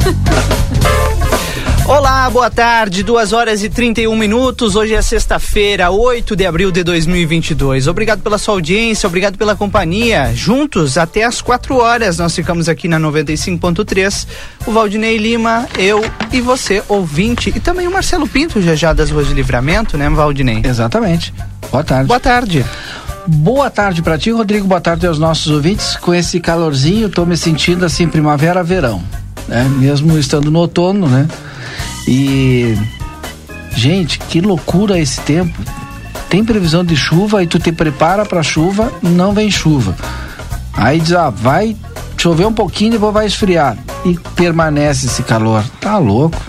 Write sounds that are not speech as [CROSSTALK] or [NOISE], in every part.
[LAUGHS] Olá, boa tarde, 2 horas e 31 minutos. Hoje é sexta-feira, 8 de abril de 2022. Obrigado pela sua audiência, obrigado pela companhia. Juntos até as 4 horas nós ficamos aqui na 95.3. O Valdinei Lima, eu e você, ouvinte, e também o Marcelo Pinto, já já das Ruas de Livramento, né, Valdinei? Exatamente. Boa tarde. Boa tarde. Boa tarde para ti, Rodrigo. Boa tarde aos nossos ouvintes. Com esse calorzinho, tô me sentindo assim primavera-verão, né? Mesmo estando no outono, né? E gente, que loucura esse tempo. Tem previsão de chuva e tu te prepara para chuva, não vem chuva. Aí diz, ah, vai chover um pouquinho e vai esfriar. E permanece esse calor. Tá louco.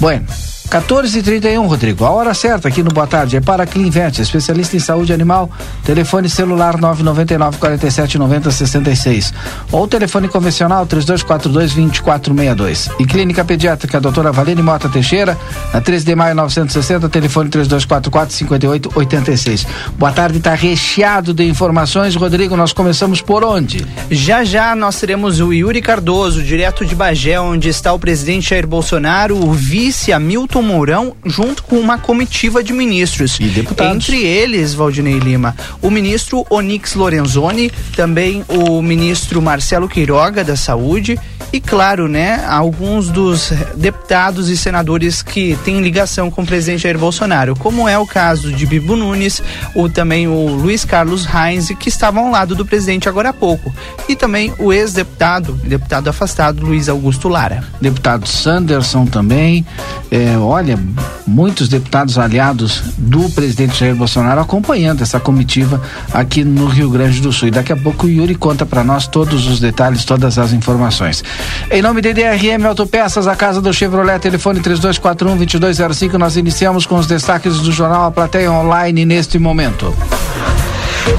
Bueno, 14h31, Rodrigo. A hora certa aqui no Boa Tarde é para Clinvet, especialista em saúde animal. Telefone celular 999 47 90 66. Ou telefone convencional 3242 2462. E Clínica Pediátrica Doutora Valene Mota Teixeira, na 3 de maio 960, telefone 3244 5886. Boa tarde, está recheado de informações. Rodrigo, nós começamos por onde? Já já nós teremos o Yuri Cardoso, direto de Bagé, onde está o presidente Jair Bolsonaro, o vice Hamilton Mourão, junto com uma comitiva de ministros. E deputados. Entre eles, Valdinei Lima, o ministro Onix Lorenzoni, também o ministro Marcelo Queiroga, da Saúde, e claro, né, alguns dos deputados e senadores que têm ligação com o presidente Jair Bolsonaro, como é o caso de Bibo Nunes, ou também o Luiz Carlos Reis, que estavam ao lado do presidente agora há pouco, e também o ex-deputado, deputado afastado, Luiz Augusto Lara. Deputado Sanderson também, é, olha, muitos deputados aliados do presidente Jair Bolsonaro acompanhando essa comitiva aqui no Rio Grande do Sul. E daqui a pouco o Yuri conta para nós todos os detalhes, todas as informações. Em nome de DRM Autopeças, a casa do Chevrolet, telefone 3241 2205, nós iniciamos com os destaques do jornal A Plateia Online neste momento.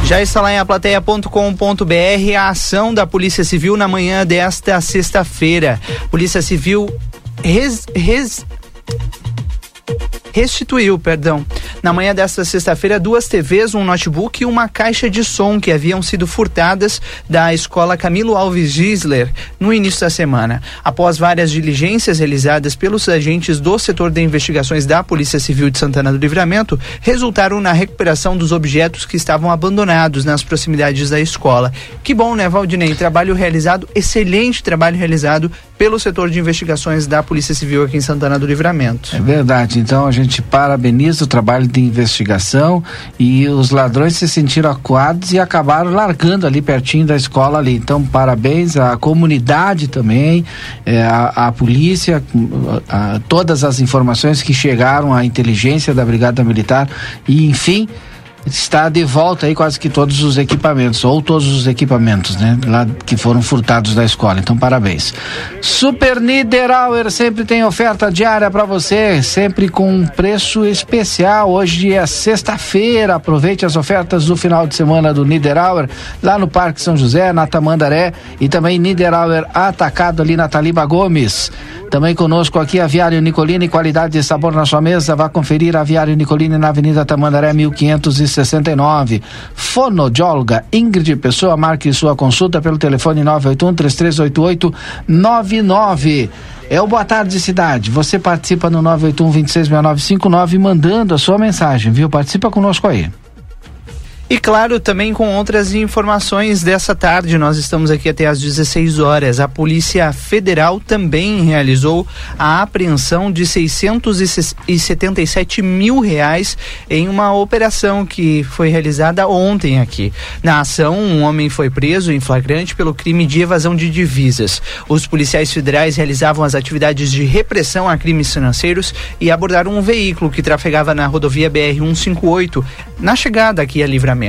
Já está lá em aplateia.com.br a ação da Polícia Civil na manhã desta sexta-feira. Polícia Civil res, res, restituiu, perdão, na manhã desta sexta-feira, duas TVs, um notebook e uma caixa de som que haviam sido furtadas da escola Camilo Alves Gisler no início da semana. Após várias diligências realizadas pelos agentes do setor de investigações da Polícia Civil de Santana do Livramento, resultaram na recuperação dos objetos que estavam abandonados nas proximidades da escola. Que bom, né, Valdinei? Trabalho realizado, excelente trabalho realizado pelo setor de investigações da Polícia Civil aqui em Santana do Livramento. É verdade. Então a gente parabeniza o trabalho de investigação e os ladrões se sentiram acuados e acabaram largando ali pertinho da escola ali. Então parabéns à comunidade também, é, à, à, polícia, a, a todas as informações que chegaram à inteligência da Brigada Militar e enfim está de volta aí quase que todos os equipamentos, ou todos os equipamentos, né? Lá que foram furtados da escola. Então, parabéns. Super Niederauer sempre tem oferta diária para você, sempre com um preço especial. Hoje é sexta-feira. Aproveite as ofertas do final de semana do Niederauer, lá no Parque São José, na Tamandaré, e também Niederauer atacado ali na Taliba Gomes. Também conosco aqui Aviário Nicolini, qualidade e sabor na sua mesa. Vá conferir Aviário Nicolini na Avenida Tamandaré 1569. Fonodióloga Ingrid Pessoa, marque sua consulta pelo telefone 981 3388 99. É o Boa Tarde Cidade. Você participa no 981 266959 mandando a sua mensagem, viu? Participa conosco aí. E claro, também com outras informações dessa tarde, nós estamos aqui até às 16 horas. A Polícia Federal também realizou a apreensão de 677 mil reais em uma operação que foi realizada ontem aqui. Na ação, um homem foi preso em flagrante pelo crime de evasão de divisas. Os policiais federais realizavam as atividades de repressão a crimes financeiros e abordaram um veículo que trafegava na rodovia BR-158 na chegada aqui a Livramento.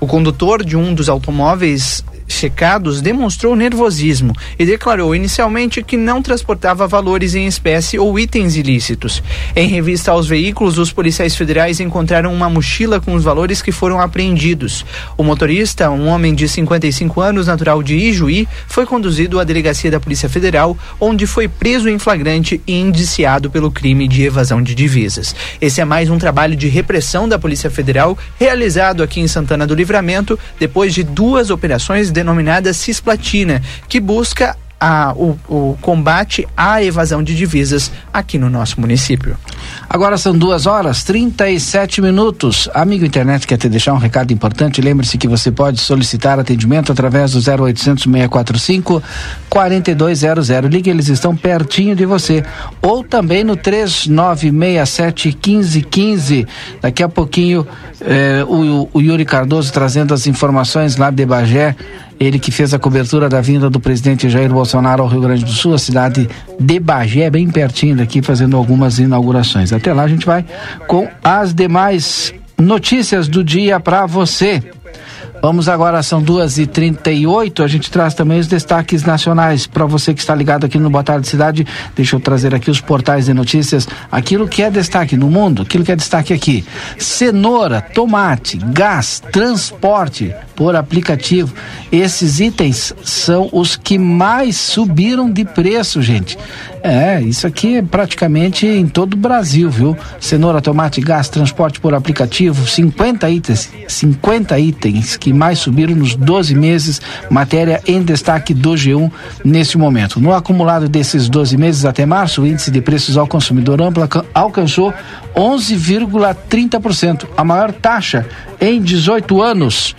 O condutor de um dos automóveis checados demonstrou nervosismo e declarou inicialmente que não transportava valores em espécie ou itens ilícitos. Em revista aos veículos, os policiais federais encontraram uma mochila com os valores que foram apreendidos. O motorista, um homem de 55 anos, natural de Ijuí, foi conduzido à delegacia da Polícia Federal, onde foi preso em flagrante e indiciado pelo crime de evasão de divisas. Esse é mais um trabalho de repressão da Polícia Federal realizado aqui em Santana do Livramento depois de duas operações de denominada cisplatina, que busca a, o, o combate à evasão de divisas aqui no nosso município. Agora são duas horas 37 minutos. Amigo internet, quer te deixar um recado importante? Lembre-se que você pode solicitar atendimento através do 0800 645 4200. Ligue, eles estão pertinho de você. Ou também no 3967 1515. Daqui a pouquinho eh, o, o Yuri Cardoso trazendo as informações lá de Bagé ele que fez a cobertura da vinda do presidente Jair Bolsonaro ao Rio Grande do Sul, a cidade de Bagé, bem pertinho daqui, fazendo algumas inaugurações. Até lá a gente vai com as demais notícias do dia para você. Vamos agora, são duas e trinta e oito, a gente traz também os destaques nacionais. Para você que está ligado aqui no Boa Tarde Cidade, deixa eu trazer aqui os portais de notícias, aquilo que é destaque no mundo, aquilo que é destaque aqui. Cenoura, tomate, gás, transporte por aplicativo. Esses itens são os que mais subiram de preço, gente. É, isso aqui é praticamente em todo o Brasil, viu? Cenoura, tomate, gás, transporte por aplicativo, 50 itens, 50 itens que mais subiram nos 12 meses, matéria em destaque do G1 nesse momento. No acumulado desses 12 meses até março, o índice de preços ao consumidor amplo alcançou 11,30%, a maior taxa em 18 anos.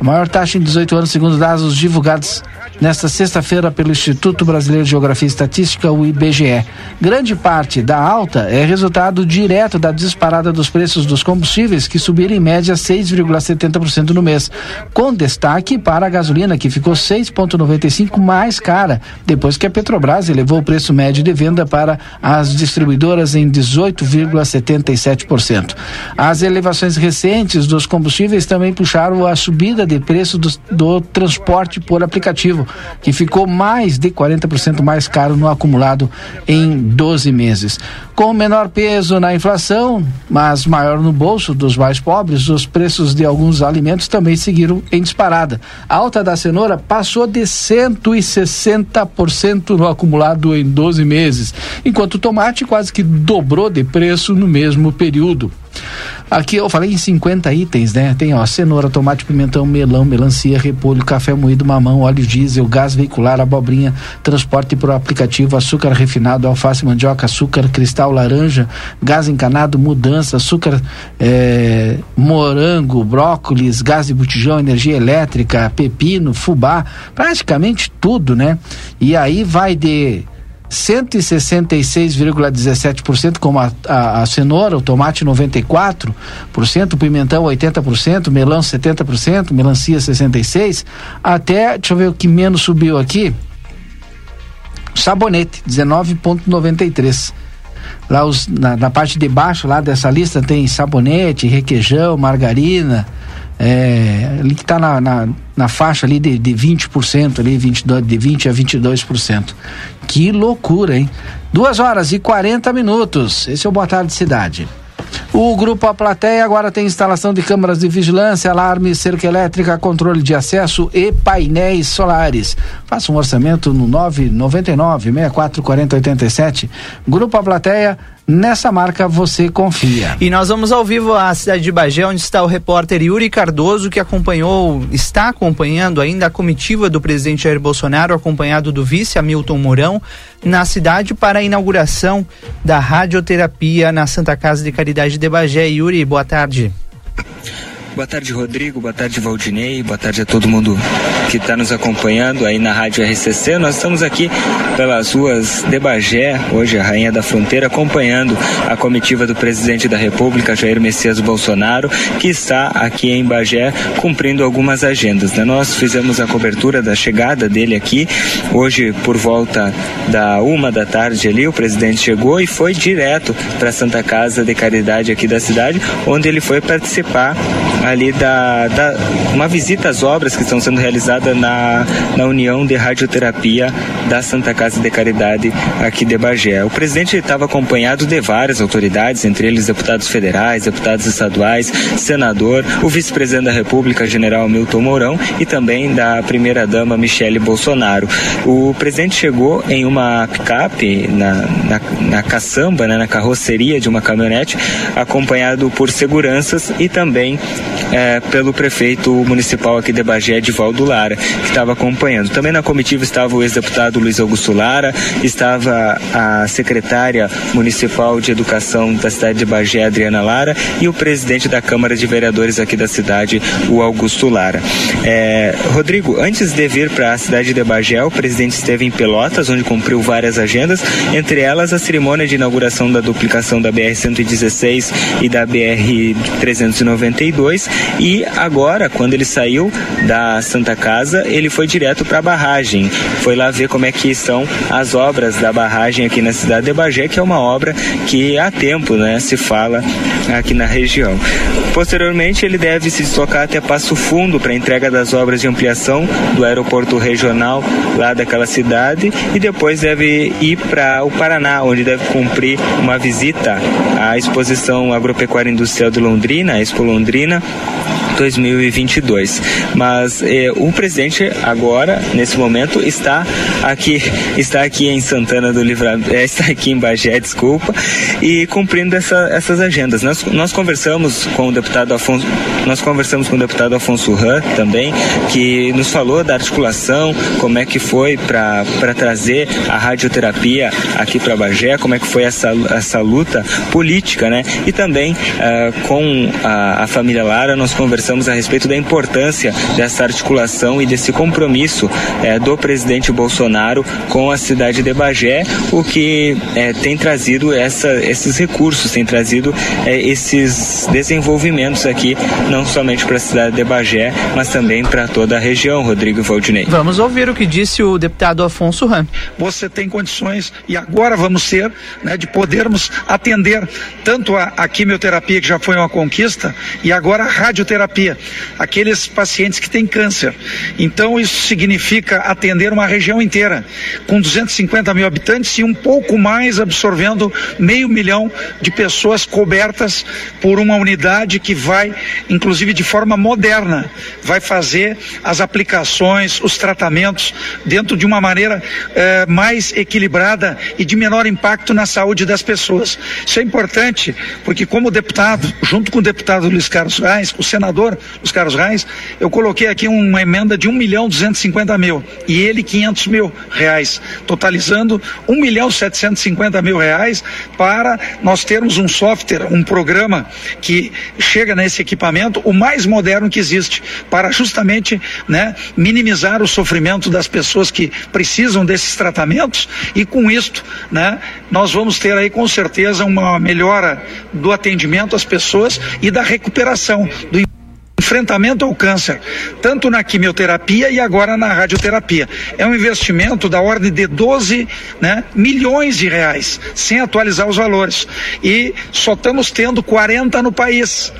A maior taxa em 18 anos, segundo dados divulgados nesta sexta-feira pelo Instituto Brasileiro de Geografia e Estatística, o IBGE. Grande parte da alta é resultado direto da disparada dos preços dos combustíveis, que subiram em média 6,70% no mês, com destaque para a gasolina, que ficou 6,95% mais cara, depois que a Petrobras elevou o preço médio de venda para as distribuidoras em 18,77%. As elevações recentes dos combustíveis também puxaram a subida de preço do, do transporte por aplicativo, que ficou mais de 40% mais caro no acumulado em 12 meses. Com menor peso na inflação, mas maior no bolso dos mais pobres, os preços de alguns alimentos também seguiram em disparada. A alta da cenoura passou de 160% no acumulado em 12 meses, enquanto o tomate quase que dobrou de preço no mesmo período. Aqui eu falei em 50 itens, né? Tem ó, cenoura, tomate, pimentão, melão, melancia, repolho, café moído, mamão, óleo diesel, gás veicular, abobrinha, transporte por aplicativo, açúcar refinado, alface, mandioca, açúcar, cristal, laranja, gás encanado, mudança, açúcar, é, morango, brócolis, gás de botijão, energia elétrica, pepino, fubá, praticamente tudo, né? E aí vai de 166,17%, como a, a, a, cenoura, o tomate 94%, o pimentão 80%, melão 70%, melancia 66%, até, deixa eu ver o que menos subiu aqui, sabonete, 19,93%. Lá os, na, na parte de baixo lá dessa lista tem sabonete, requeijão, margarina, é, ali que está na, na, na, faixa ali de, de 20%, ali, 22, de 20% a 22%. Que loucura, hein? Duas horas e 40 minutos. Esse é o Boa Tarde Cidade. O Grupo A Plateia agora tem instalação de câmaras de vigilância, alarme, cerca elétrica, controle de acesso e painéis solares. Faça um orçamento no 999 64 40 87. Grupo A Plateia Nessa marca você confia. E nós vamos ao vivo à cidade de Bagé, onde está o repórter Yuri Cardoso, que acompanhou, está acompanhando ainda a comitiva do presidente Jair Bolsonaro, acompanhado do vice Hamilton Mourão, na cidade para a inauguração da radioterapia na Santa Casa de Caridade de Bagé. Yuri, boa tarde. Boa tarde, Rodrigo. Boa tarde, Valdinei. Boa tarde a todo mundo que está nos acompanhando aí na Rádio RCC. Nós estamos aqui pelas ruas de Bagé, hoje a Rainha da Fronteira, acompanhando a comitiva do presidente da República, Jair Messias Bolsonaro, que está aqui em Bagé cumprindo algumas agendas. Né? Nós fizemos a cobertura da chegada dele aqui. Hoje, por volta da uma da tarde ali, o presidente chegou e foi direto para a Santa Casa de Caridade aqui da cidade, onde ele foi participar ali da, da, uma visita às obras que estão sendo realizadas na, na União de Radioterapia da Santa Casa de Caridade aqui de Bagé. O presidente estava acompanhado de várias autoridades, entre eles deputados federais, deputados estaduais, senador, o vice-presidente da República, general Milton Mourão, e também da primeira-dama Michele Bolsonaro. O presidente chegou em uma picape na, na, na caçamba, né, na carroceria de uma caminhonete, acompanhado por seguranças e também é, pelo prefeito municipal aqui de Bagé, Edivaldo Lara, que estava acompanhando. Também na comitiva estava o ex-deputado Luiz Augusto Lara, estava a secretária municipal de educação da cidade de Bagé, Adriana Lara, e o presidente da Câmara de Vereadores aqui da cidade, o Augusto Lara. É, Rodrigo, antes de vir para a cidade de Bagé, o presidente esteve em Pelotas, onde cumpriu várias agendas, entre elas a cerimônia de inauguração da duplicação da BR-116 e da BR-392. E agora, quando ele saiu da Santa Casa, ele foi direto para a barragem. Foi lá ver como é que estão as obras da barragem aqui na cidade de Bagé, que é uma obra que há tempo né, se fala aqui na região. Posteriormente, ele deve se deslocar até Passo Fundo para entrega das obras de ampliação do aeroporto regional lá daquela cidade e depois deve ir para o Paraná, onde deve cumprir uma visita à exposição agropecuária industrial de Londrina, a Expo Londrina, 2022. Mas eh, o presidente agora, nesse momento, está aqui, [LAUGHS] está aqui em Santana do Livramento, [LAUGHS] está aqui em Bagé, desculpa, e cumprindo essa, essas agendas. Nós, nós conversamos com o deputado Afonso, nós conversamos com o deputado Afonso Ran também, que nos falou da articulação, como é que foi para trazer a radioterapia aqui para Bagé, como é que foi essa, essa luta política, né? E também uh, com a, a família Lara nós conversamos conversamos a respeito da importância dessa articulação e desse compromisso é, do presidente Bolsonaro com a cidade de Bagé, o que é, tem trazido essa, esses recursos, tem trazido é, esses desenvolvimentos aqui, não somente para a cidade de Bagé, mas também para toda a região, Rodrigo Valdinei. Vamos ouvir o que disse o deputado Afonso Ram. Você tem condições, e agora vamos ser, né, de podermos atender tanto a, a quimioterapia, que já foi uma conquista, e agora a radioterapia quimioterapia, aqueles pacientes que têm câncer. Então, isso significa atender uma região inteira, com 250 mil habitantes e um pouco mais absorvendo meio milhão de pessoas cobertas por uma unidade que vai, inclusive de forma moderna, vai fazer as aplicações, os tratamentos dentro de uma maneira eh, mais equilibrada e de menor impacto na saúde das pessoas. Isso é importante, porque como deputado, junto com o deputado Luiz Carlos Reis, o senador os Carlos Reis, eu coloquei aqui uma emenda de 1 milhão 250 mil e ele 500 mil reais, totalizando 1 milhão 750 mil reais para nós termos um software, um programa que chega nesse equipamento, o mais moderno que existe, para justamente né, minimizar o sofrimento das pessoas que precisam desses tratamentos e com isto, né, nós vamos ter aí com certeza uma melhora do atendimento às pessoas e da recuperação do enfrentamento ao câncer, tanto na quimioterapia e agora na radioterapia. É um investimento da ordem de 12 né, milhões de reais, sem atualizar os valores. E só estamos tendo 40 no país.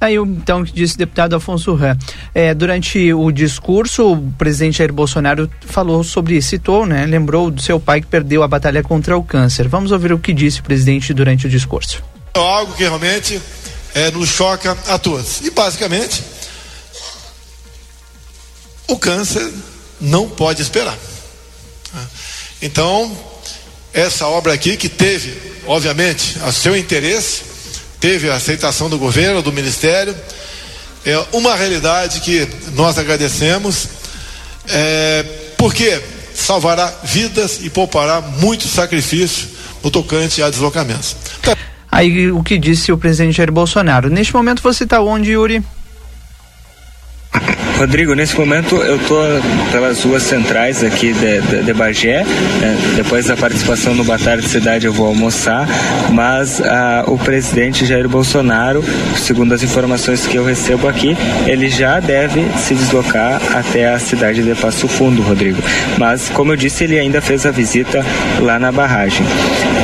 Aí, então, disse o deputado Afonso Ram. É, durante o discurso, o presidente Jair Bolsonaro falou sobre, citou, né, lembrou do seu pai que perdeu a batalha contra o câncer. Vamos ouvir o que disse o presidente durante o discurso. É algo que realmente é, nos choca a todos. E basicamente, o câncer não pode esperar. Então, essa obra aqui que teve, obviamente, a seu interesse, teve a aceitação do governo, do ministério, é uma realidade que nós agradecemos, é, porque salvará vidas e poupará muito sacrifício no tocante a deslocamentos. Aí o que disse o presidente Jair Bolsonaro. Neste momento você está onde, Yuri? [LAUGHS] Rodrigo, nesse momento eu estou pelas ruas centrais aqui de, de, de Bagé. Né? Depois da participação no Batalha de Cidade eu vou almoçar, mas ah, o presidente Jair Bolsonaro, segundo as informações que eu recebo aqui, ele já deve se deslocar até a cidade de Passo Fundo, Rodrigo. Mas, como eu disse, ele ainda fez a visita lá na barragem.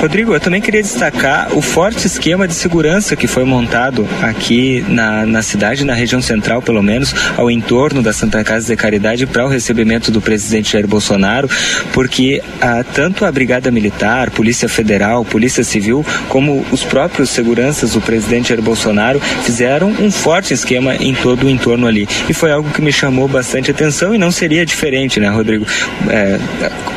Rodrigo, eu também queria destacar o forte esquema de segurança que foi montado aqui na, na cidade, na região central, pelo menos, ao entorno entorno da Santa Casa de Caridade para o recebimento do presidente Jair Bolsonaro, porque ah, tanto a Brigada Militar, Polícia Federal, Polícia Civil, como os próprios seguranças do presidente Jair Bolsonaro fizeram um forte esquema em todo o entorno ali. E foi algo que me chamou bastante atenção e não seria diferente, né, Rodrigo? É,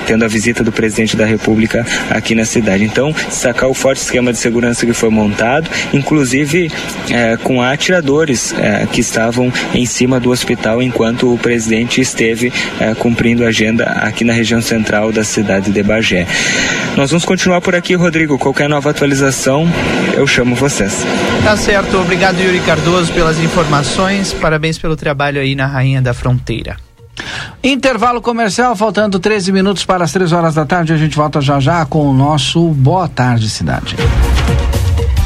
tendo a visita do presidente da República aqui na cidade. Então, sacar o forte esquema de segurança que foi montado, inclusive é, com atiradores é, que estavam em cima do hospital enquanto o presidente esteve é, cumprindo a agenda aqui na região central da cidade de Bagé. Nós vamos continuar por aqui, Rodrigo. Qualquer nova atualização, eu chamo vocês. Tá certo. Obrigado, Yuri Cardoso, pelas informações. Parabéns pelo trabalho aí na Rainha da Fronteira. Intervalo comercial, faltando 13 minutos para as 3 horas da tarde. A gente volta já já com o nosso Boa Tarde Cidade.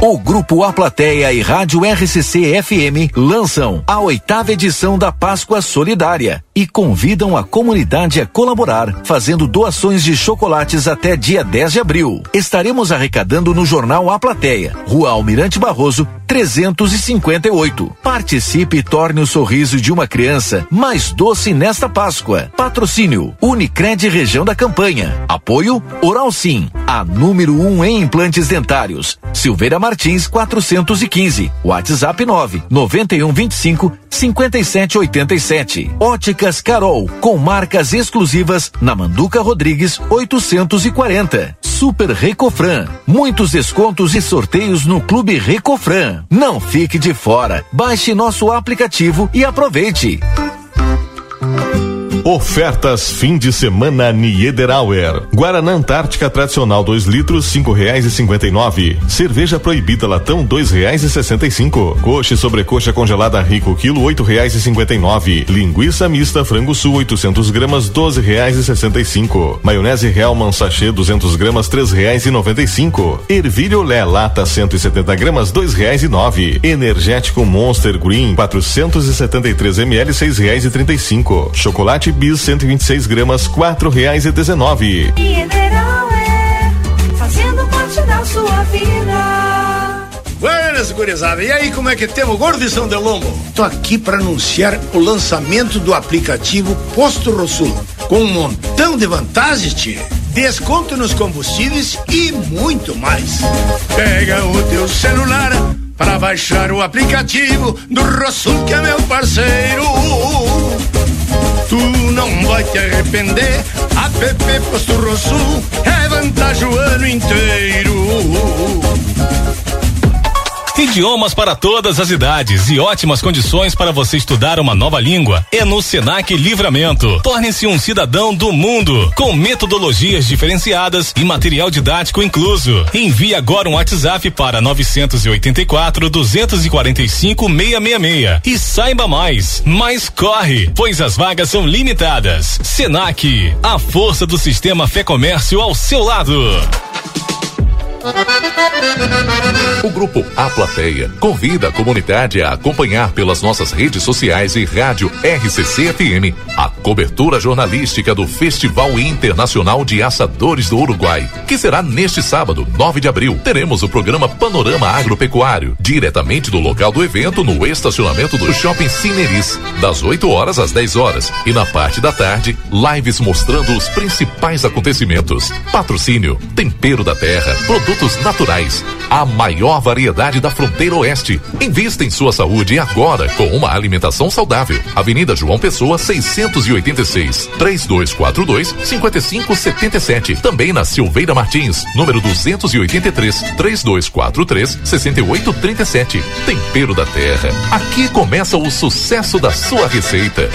O Grupo A Plateia e Rádio RCC FM lançam a oitava edição da Páscoa Solidária e convidam a comunidade a colaborar, fazendo doações de chocolates até dia 10 de abril. Estaremos arrecadando no jornal A Plateia, Rua Almirante Barroso, 358. Participe e torne o sorriso de uma criança mais doce nesta Páscoa. Patrocínio Unicred Região da Campanha. Apoio Oral Sim, a número 1 um em implantes dentários. Silveira Martins 415. WhatsApp 9 9125 5787. Óticas Carol, com marcas exclusivas na Manduca Rodrigues 840. Super Recofran. Muitos descontos e sorteios no Clube Recofran. Não fique de fora. Baixe nosso aplicativo e aproveite. Ofertas fim de semana Niederauer. Guaraná Antártica tradicional 2 litros cinco reais e cinquenta e nove. Cerveja proibida latão dois reais e sessenta e cinco. Coxa e sobrecoxa congelada rico quilo oito reais e cinquenta e nove. Linguiça mista frango sul 800 gramas doze reais e sessenta e cinco. Maionese Hellman sachê 200 gramas três reais e noventa e cinco. Ervilha Olé lata 170 gramas dois reais e nove. Energético Monster Green 473 ml seis reais e trinta e cinco. Chocolate bis 126 gramas, quatro reais e dezenove. Mineral é fazendo parte da sua vida. Buenas, gurizada. E aí, como é que temos, gordo de São Delombo? Tô aqui para anunciar o lançamento do aplicativo Posto Rosul, com um montão de vantagens, tio. Desconto nos combustíveis e muito mais. Pega o teu celular para baixar o aplicativo do Rosul, que é meu parceiro. Tu não vai te arrepender. App Posto Rosul é vantagem o ano inteiro. Idiomas para todas as idades e ótimas condições para você estudar uma nova língua é no Senac Livramento. Torne-se um cidadão do mundo com metodologias diferenciadas e material didático incluso. Envie agora um WhatsApp para 984 245 666 e saiba mais. Mas corre, pois as vagas são limitadas. Senac, a força do sistema Fé Comércio ao seu lado. O grupo A Plateia convida a comunidade a acompanhar pelas nossas redes sociais e rádio RCC FM a cobertura jornalística do Festival Internacional de Assadores do Uruguai, que será neste sábado, 9 de abril. Teremos o programa Panorama Agropecuário, diretamente do local do evento no estacionamento do Shopping Cineris, das 8 horas às 10 horas. E na parte da tarde, lives mostrando os principais acontecimentos. Patrocínio, tempero da terra, produtos naturais. A maior variedade da fronteira oeste. Invista em sua saúde agora com uma alimentação saudável. Avenida João Pessoa, 686. 3242 5577. Também na Silveira Martins, número 283. 3243 6837. Tempero da Terra. Aqui começa o sucesso da sua receita.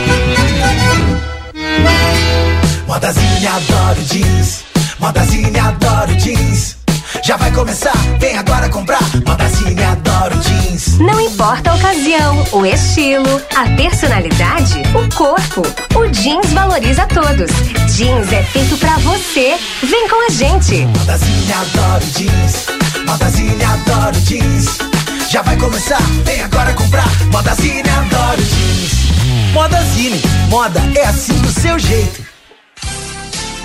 Modazine adoro jeans. Modazine adoro jeans. Já vai começar, vem agora comprar. Modazine adoro jeans. Não importa a ocasião, o estilo, a personalidade, o corpo. O jeans valoriza todos. Jeans é feito pra você. Vem com a gente. Modazine adoro jeans. Modazine adoro jeans. Já vai começar, vem agora comprar. Modazine adoro jeans. Modazine, moda é assim do seu jeito.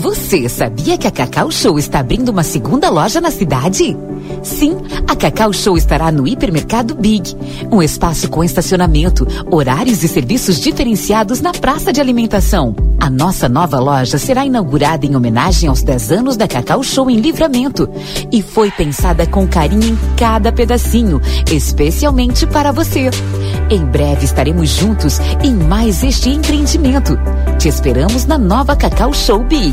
você sabia que a Cacau Show está abrindo uma segunda loja na cidade? Sim, a Cacau Show estará no Hipermercado Big, um espaço com estacionamento, horários e serviços diferenciados na praça de alimentação. A nossa nova loja será inaugurada em homenagem aos 10 anos da Cacau Show em Livramento e foi pensada com carinho em cada pedacinho, especialmente para você. Em breve estaremos juntos em mais este empreendimento. Te esperamos na nova Cacau Show Big.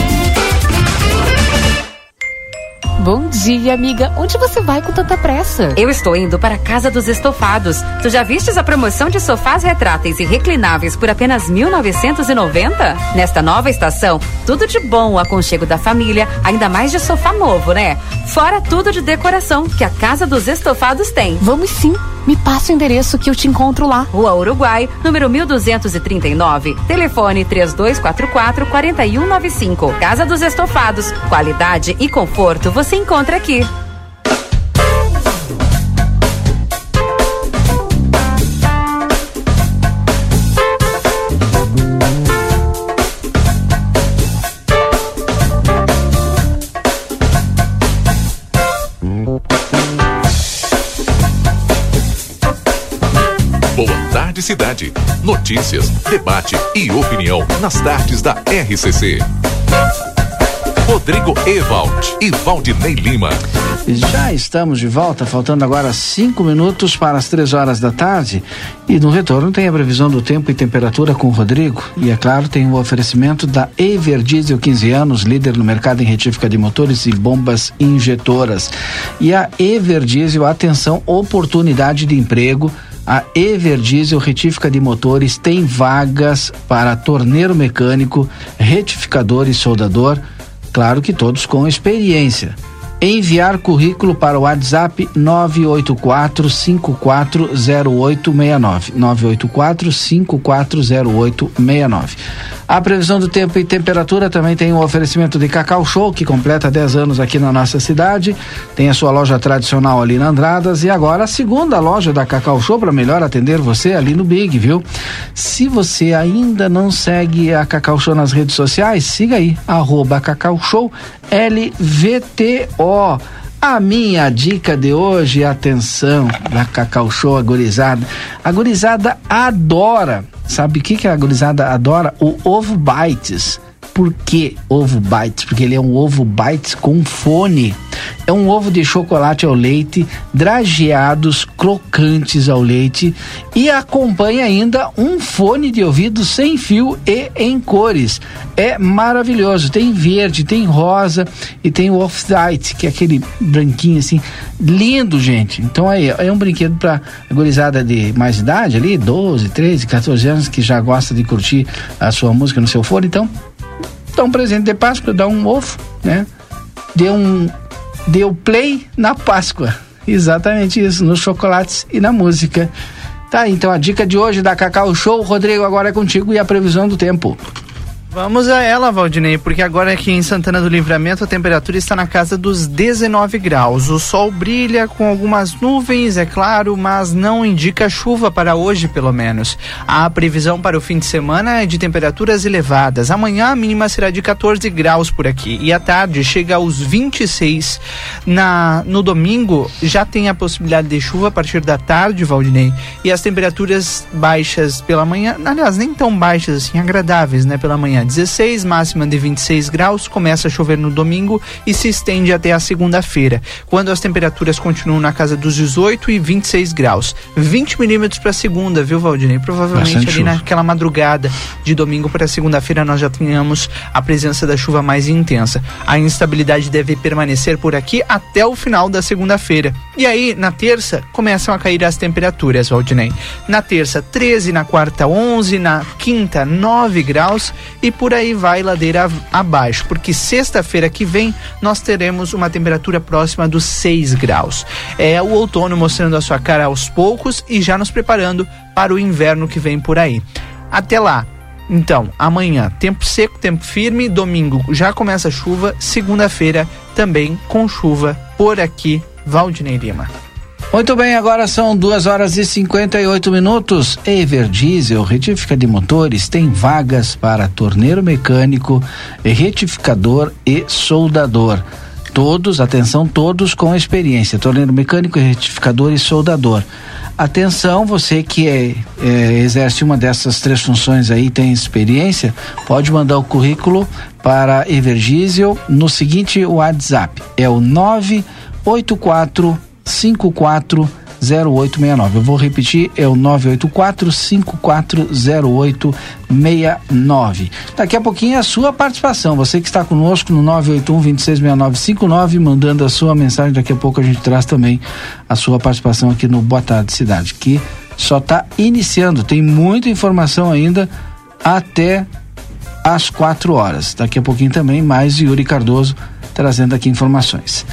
Bom dia, amiga. Onde você vai com tanta pressa? Eu estou indo para a Casa dos Estofados. Tu já vistes a promoção de sofás retráteis e reclináveis por apenas 1990? Nesta nova estação, tudo de bom, o aconchego da família, ainda mais de sofá novo, né? Fora tudo de decoração que a Casa dos Estofados tem. Vamos sim. Me passa o endereço que eu te encontro lá. Rua Uruguai, número 1239. Telefone 3244 4195. Casa dos Estofados. Qualidade e conforto você encontra aqui. Notícias, debate e opinião nas tardes da RCC. Rodrigo Ewald e Valdinei Lima. Já estamos de volta, faltando agora cinco minutos para as três horas da tarde. E no retorno tem a previsão do tempo e temperatura com o Rodrigo. E é claro, tem o oferecimento da Ever Diesel 15 anos, líder no mercado em retífica de motores e bombas injetoras. E a Ever Diesel, atenção, oportunidade de emprego. A Ever Diesel retífica de motores tem vagas para torneiro mecânico, retificador e soldador. Claro que todos com experiência. Enviar currículo para o WhatsApp 984 540869. 984 540869. A previsão do tempo e temperatura também tem o um oferecimento de Cacau Show, que completa 10 anos aqui na nossa cidade. Tem a sua loja tradicional ali na Andradas e agora a segunda loja da Cacau Show para melhor atender você ali no Big, viu? Se você ainda não segue a Cacau Show nas redes sociais, siga aí, arroba Cacau Show LVTO. A minha dica de hoje, atenção, da Cacau Show, a gurizada. A gurizada adora, sabe o que, que a gurizada adora? O ovo bites. Por que ovo bites? Porque ele é um ovo bites com fone. É um ovo de chocolate ao leite, drageados, crocantes ao leite e acompanha ainda um fone de ouvido sem fio e em cores. É maravilhoso. Tem verde, tem rosa e tem o off-white, que é aquele branquinho assim. Lindo, gente. Então aí, é um brinquedo para gurizada de mais idade ali, 12, 13, 14 anos, que já gosta de curtir a sua música no seu fone. Então, dá um presente de Páscoa, dá um ovo, né? Dê um deu play na Páscoa. [LAUGHS] Exatamente isso, nos chocolates e na música. Tá, então a dica de hoje da Cacau Show, Rodrigo, agora é contigo e a previsão do tempo. Vamos a ela, Valdinei, porque agora aqui em Santana do Livramento a temperatura está na casa dos 19 graus. O sol brilha com algumas nuvens, é claro, mas não indica chuva para hoje, pelo menos. A previsão para o fim de semana é de temperaturas elevadas. Amanhã a mínima será de 14 graus por aqui e à tarde chega aos 26. Na no domingo já tem a possibilidade de chuva a partir da tarde, Valdinei, e as temperaturas baixas pela manhã, aliás, nem tão baixas assim, agradáveis, né, pela manhã 16, máxima de 26 graus, começa a chover no domingo e se estende até a segunda-feira, quando as temperaturas continuam na casa dos 18 e 26 graus. 20 milímetros para segunda, viu, Valdinei? Provavelmente Bastante ali chuva. naquela madrugada de domingo para segunda-feira nós já tenhamos a presença da chuva mais intensa. A instabilidade deve permanecer por aqui até o final da segunda-feira. E aí, na terça, começam a cair as temperaturas, Valdinei. Na terça, 13, na quarta, 11, na quinta, 9 graus e por aí vai ladeira abaixo, porque sexta-feira que vem nós teremos uma temperatura próxima dos 6 graus. É o outono mostrando a sua cara aos poucos e já nos preparando para o inverno que vem por aí. Até lá. Então, amanhã, tempo seco, tempo firme, domingo já começa a chuva, segunda-feira também com chuva por aqui, Valdinei Lima. Muito bem, agora são duas horas e 58 minutos. Ever Diesel, retífica de motores, tem vagas para torneiro mecânico, retificador e soldador. Todos, atenção, todos com experiência, torneiro mecânico, retificador e soldador. Atenção, você que é, é, exerce uma dessas três funções aí, tem experiência, pode mandar o currículo para Evergiesel no seguinte WhatsApp, é o 984 540869. Eu vou repetir, é o 984 540869. Daqui a pouquinho é a sua participação. Você que está conosco no 981 266959, mandando a sua mensagem. Daqui a pouco a gente traz também a sua participação aqui no Boa Tarde Cidade, que só está iniciando. Tem muita informação ainda até às quatro horas. Daqui a pouquinho também mais Yuri Cardoso trazendo aqui informações.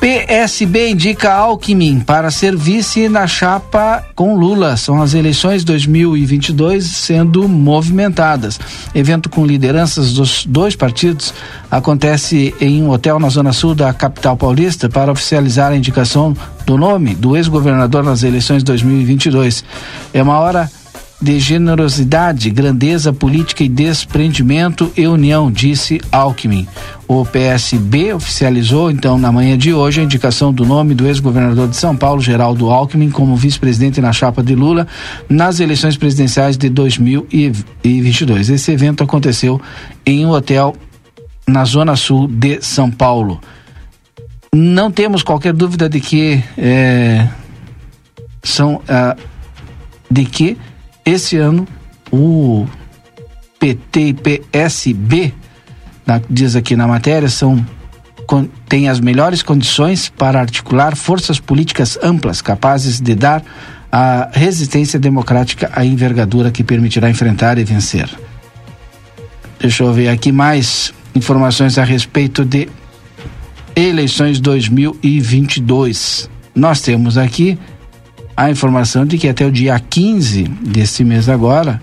PSB indica Alckmin para ser vice na chapa com Lula. São as eleições 2022 sendo movimentadas. Evento com lideranças dos dois partidos acontece em um hotel na zona sul da capital paulista para oficializar a indicação do nome do ex-governador nas eleições 2022. É uma hora de generosidade, grandeza política e desprendimento e união, disse Alckmin. O PSB oficializou, então, na manhã de hoje, a indicação do nome do ex-governador de São Paulo, Geraldo Alckmin, como vice-presidente na chapa de Lula nas eleições presidenciais de 2022. Esse evento aconteceu em um hotel na zona sul de São Paulo. Não temos qualquer dúvida de que eh, são ah, de que esse ano o PT e PSB, na- diz aqui na matéria, são têm as melhores condições para articular forças políticas amplas capazes de dar à resistência democrática a envergadura que permitirá enfrentar e vencer. Deixa eu ver aqui mais informações a respeito de eleições 2022. Nós temos aqui a informação de que até o dia 15 desse mês agora,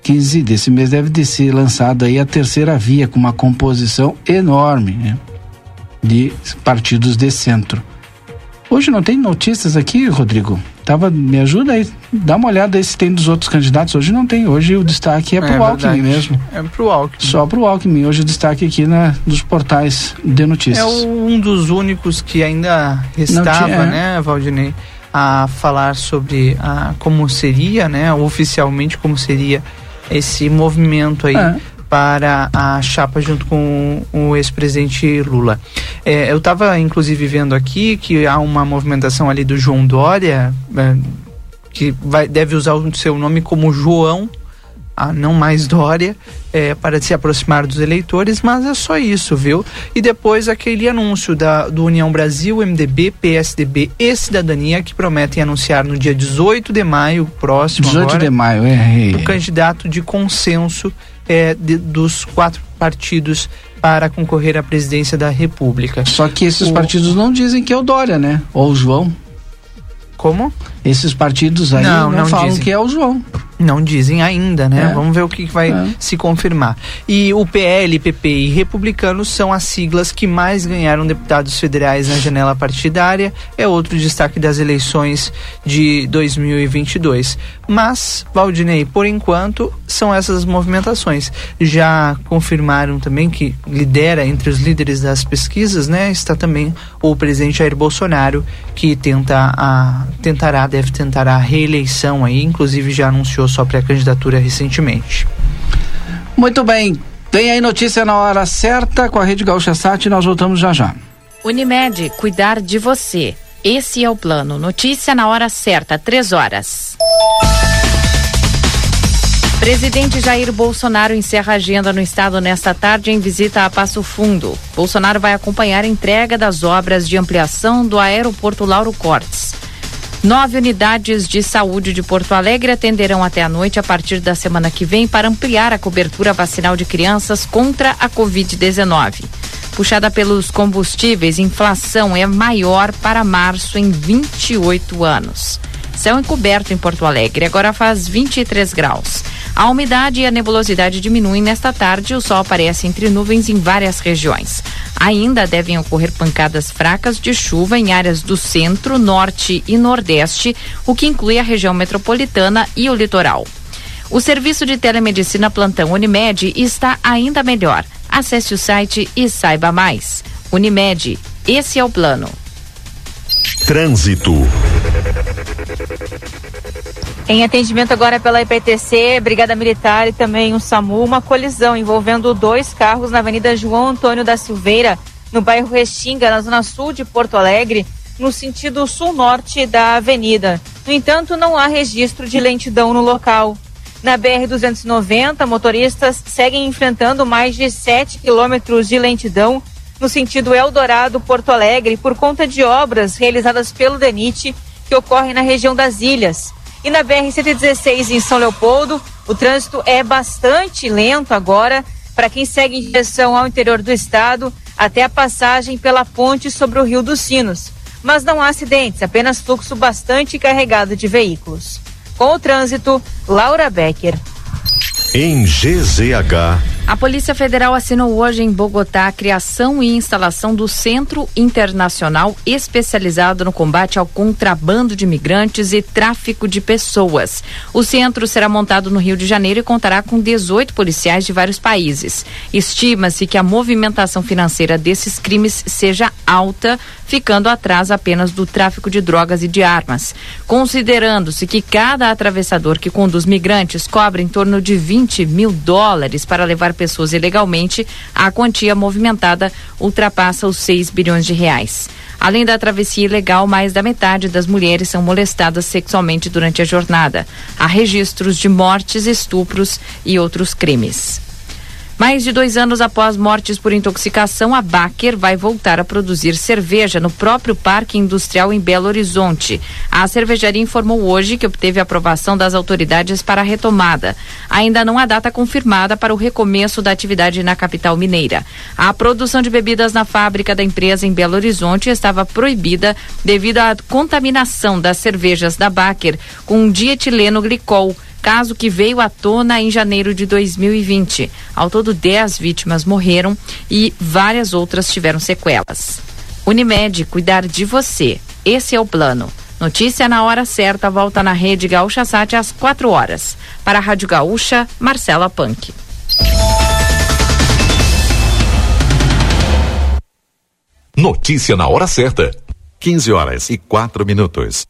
15 desse mês deve de ser lançada aí a terceira via com uma composição enorme né, de partidos de centro. Hoje não tem notícias aqui, Rodrigo? Tava, me ajuda aí, dá uma olhada aí se tem dos outros candidatos. Hoje não tem, hoje o destaque é pro Alckmin verdade. mesmo. É pro Alckmin. Só pro Alckmin. Hoje o destaque aqui na, dos portais de notícias. É um dos únicos que ainda restava, tinha, é. né, Valdinei, a falar sobre a, como seria, né, oficialmente como seria esse movimento aí É. para a chapa junto com o ex-presidente Lula. É, eu estava inclusive vendo aqui que há uma movimentação ali do João Dória, é, que vai, deve usar o seu nome como João a não mais Dória, é, para se aproximar dos eleitores, mas é só isso, viu? E depois aquele anúncio da, do União Brasil, MDB, PSDB e Cidadania, que prometem anunciar no dia 18 de maio, próximo 18 agora, de maio, é. o candidato de consenso é, de- dos quatro partidos para concorrer à presidência da República. Só que esses O- partidos não dizem que é o Dória, né? Ou o João. Como? Esses partidos aí Não, não, não falam dizem. que é o João. Não dizem ainda, né? É. Vamos ver o que vai É. se confirmar. E o PL, PP e Republicanos são as siglas que mais ganharam deputados federais na janela partidária. É outro destaque das eleições de 2022. Mas, Valdinei, por enquanto, são essas movimentações. Já confirmaram também que lidera entre os líderes das pesquisas, né? Está também o presidente Jair Bolsonaro, que tenta a, tentará, deve tentar a reeleição aí, inclusive já anunciou sua pré-candidatura recentemente. Muito bem. Tem aí notícia na hora certa com a Rede Gaúcha Sat nós voltamos já já. Unimed, cuidar de você. Esse é o plano. Notícia na hora certa, três horas. Presidente Jair Bolsonaro encerra a agenda no estado nesta tarde em visita a Passo Fundo. Bolsonaro vai acompanhar a entrega das obras de ampliação do aeroporto Lauro Cortes. Nove unidades de saúde de Porto Alegre atenderão até a noite a partir da semana que vem para ampliar a cobertura vacinal de crianças contra a Covid-19. Puxada pelos combustíveis, inflação é maior para março em 28 anos. Céu encoberto em Porto Alegre, agora faz 23 graus. A umidade e a nebulosidade diminuem nesta tarde, o sol aparece entre nuvens em várias regiões. Ainda devem ocorrer pancadas fracas de chuva em áreas do centro, norte e nordeste, o que inclui a região metropolitana e o litoral. O serviço de telemedicina Plantão Unimed está ainda melhor. Acesse o site e saiba mais. Unimed, esse é o plano. Trânsito. Em atendimento agora pela IPTC, Brigada Militar e também o SAMU, uma colisão envolvendo dois carros na Avenida João Antônio da Silveira, no bairro Restinga, na zona sul de Porto Alegre, no sentido sul-norte da avenida. No entanto, não há registro de lentidão no local. Na BR-290, motoristas seguem enfrentando mais de 7 quilômetros de lentidão no sentido Eldorado-Porto Alegre por conta de obras realizadas pelo DENIT que ocorrem na região das ilhas. E na BR-116 em São Leopoldo, o trânsito é bastante lento agora para quem segue em direção ao interior do estado até a passagem pela ponte sobre o Rio dos Sinos. Mas não há acidentes, apenas fluxo bastante carregado de veículos. Com o trânsito, Laura Becker. Em GZH. A Polícia Federal assinou hoje em Bogotá a criação e instalação do Centro Internacional especializado no combate ao contrabando de imigrantes e tráfico de pessoas. O centro será montado no Rio de Janeiro e contará com 18 policiais de vários países. Estima-se que a movimentação financeira desses crimes seja alta, ficando atrás apenas do tráfico de drogas e de armas. Considerando-se que cada atravessador que conduz migrantes cobra em torno de 20 mil dólares para levar pessoas ilegalmente, a quantia movimentada ultrapassa os 6 bilhões de reais. Além da travessia ilegal, mais da metade das mulheres são molestadas sexualmente durante a jornada. Há registros de mortes, estupros e outros crimes. Mais de dois anos após mortes por intoxicação, a Baker vai voltar a produzir cerveja no próprio Parque Industrial em Belo Horizonte. A cervejaria informou hoje que obteve aprovação das autoridades para a retomada. Ainda não há data confirmada para o recomeço da atividade na capital mineira. A produção de bebidas na fábrica da empresa em Belo Horizonte estava proibida devido à contaminação das cervejas da Baker com dietileno glicol caso que veio à tona em janeiro de 2020. Ao todo, 10 vítimas morreram e várias outras tiveram sequelas. Unimed, cuidar de você. Esse é o plano. Notícia na hora certa, volta na rede Gaúcha Sat às 4 horas. Para a Rádio Gaúcha, Marcela Punk. Notícia na hora certa. 15 horas e 4 minutos.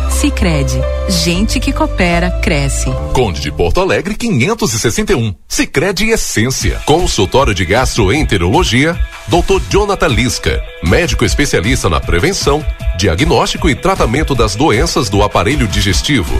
Sicredi, gente que coopera cresce. Conde de Porto Alegre 561. Sicredi Essência. Consultório de Gastroenterologia, Dr. Jonathan Lisca, médico especialista na prevenção, diagnóstico e tratamento das doenças do aparelho digestivo.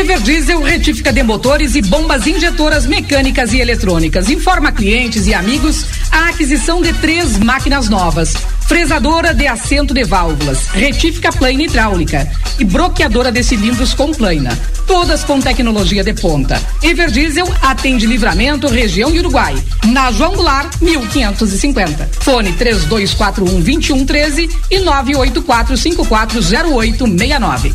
Everdiesel retífica de motores e bombas injetoras mecânicas e eletrônicas. Informa clientes e amigos a aquisição de três máquinas novas. Fresadora de assento de válvulas, retífica plana hidráulica e bloqueadora de cilindros com plana. Todas com tecnologia de ponta. Everdiesel atende livramento, região Uruguai. Na João Goulart, 1550. Fone 3241 2113 e 984 540869.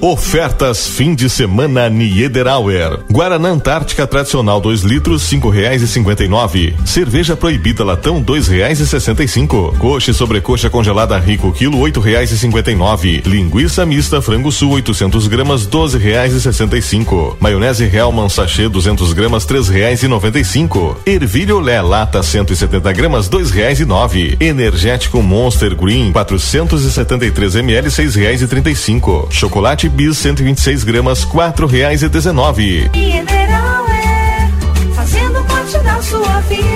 Ofertas fim de semana Niederauer. Guaraná Antártica tradicional 2 litros cinco reais e cinquenta e nove. Cerveja proibida latão dois reais e sessenta e cinco. Coxa e sobrecoxa congelada rico quilo oito reais e cinquenta e nove. Linguiça mista frango sul 800 gramas doze reais e sessenta e cinco. Maionese Hellman sachê 200 gramas três reais e noventa e cinco. Ervilha Olé lata 170 gramas dois reais e nove. Energético Monster Green 473 ml seis reais e trinta e cinco. Chocolate Bis 126 gramas quatro reais e dezenove. Mineral é fazendo parte da sua vida.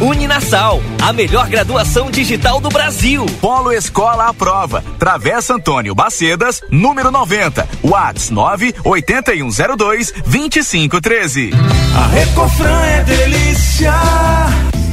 Uninasal, a melhor graduação digital do Brasil. Polo Escola à Prova. Travessa Antônio Bacedas, número 90. Whats 98102 2513. A Recofran é delícia.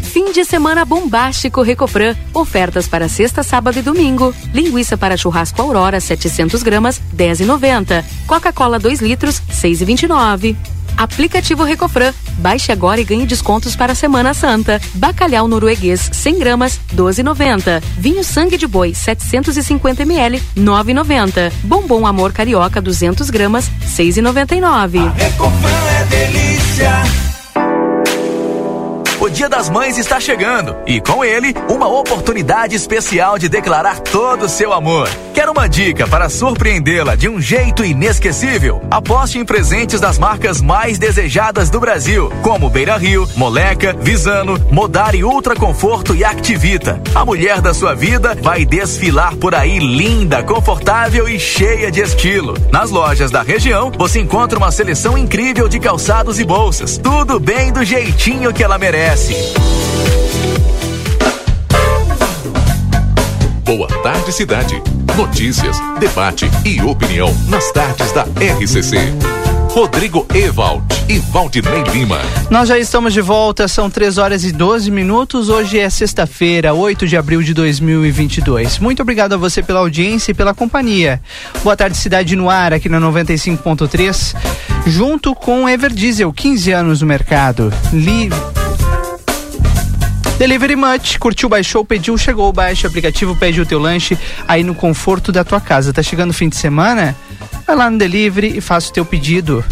Fim de semana bombástico Recofran. Ofertas para sexta, sábado e domingo. Linguiça para churrasco Aurora 700 gramas 10,90. Coca-Cola 2 litros 6,29. Aplicativo Recofran. Baixe agora e ganhe descontos para a Semana Santa. Bacalhau norueguês 100 gramas 12,90. Vinho sangue de boi 750 ml 9,90. Bombom Amor Carioca 200 gramas 6,99. Recofran é delícia. O Dia das Mães está chegando e com ele uma oportunidade especial de declarar todo o seu amor. Quer uma dica para surpreendê-la de um jeito inesquecível? Aposte em presentes das marcas mais desejadas do Brasil, como Beira Rio, Moleca, Visano, Modari Ultra Conforto e Activita. A mulher da sua vida vai desfilar por aí linda, confortável e cheia de estilo. Nas lojas da região, você encontra uma seleção incrível de calçados e bolsas. Tudo bem do jeitinho que ela merece. Boa tarde, cidade. Notícias, debate e opinião nas tardes da RCC. Rodrigo Evald e Valdinei Lima. Nós já estamos de volta, são 3 horas e 12 minutos. Hoje é sexta-feira, 8 de abril de 2022. Muito obrigado a você pela audiência e pela companhia. Boa tarde, Cidade no Ar, aqui na 95.3, junto com Everdiesel, 15 anos no mercado. Livre. Delivery Much, curtiu, baixou, pediu, chegou, baixa o aplicativo, pede o teu lanche aí no conforto da tua casa. Tá chegando o fim de semana? Vai lá no Delivery e faça o teu pedido.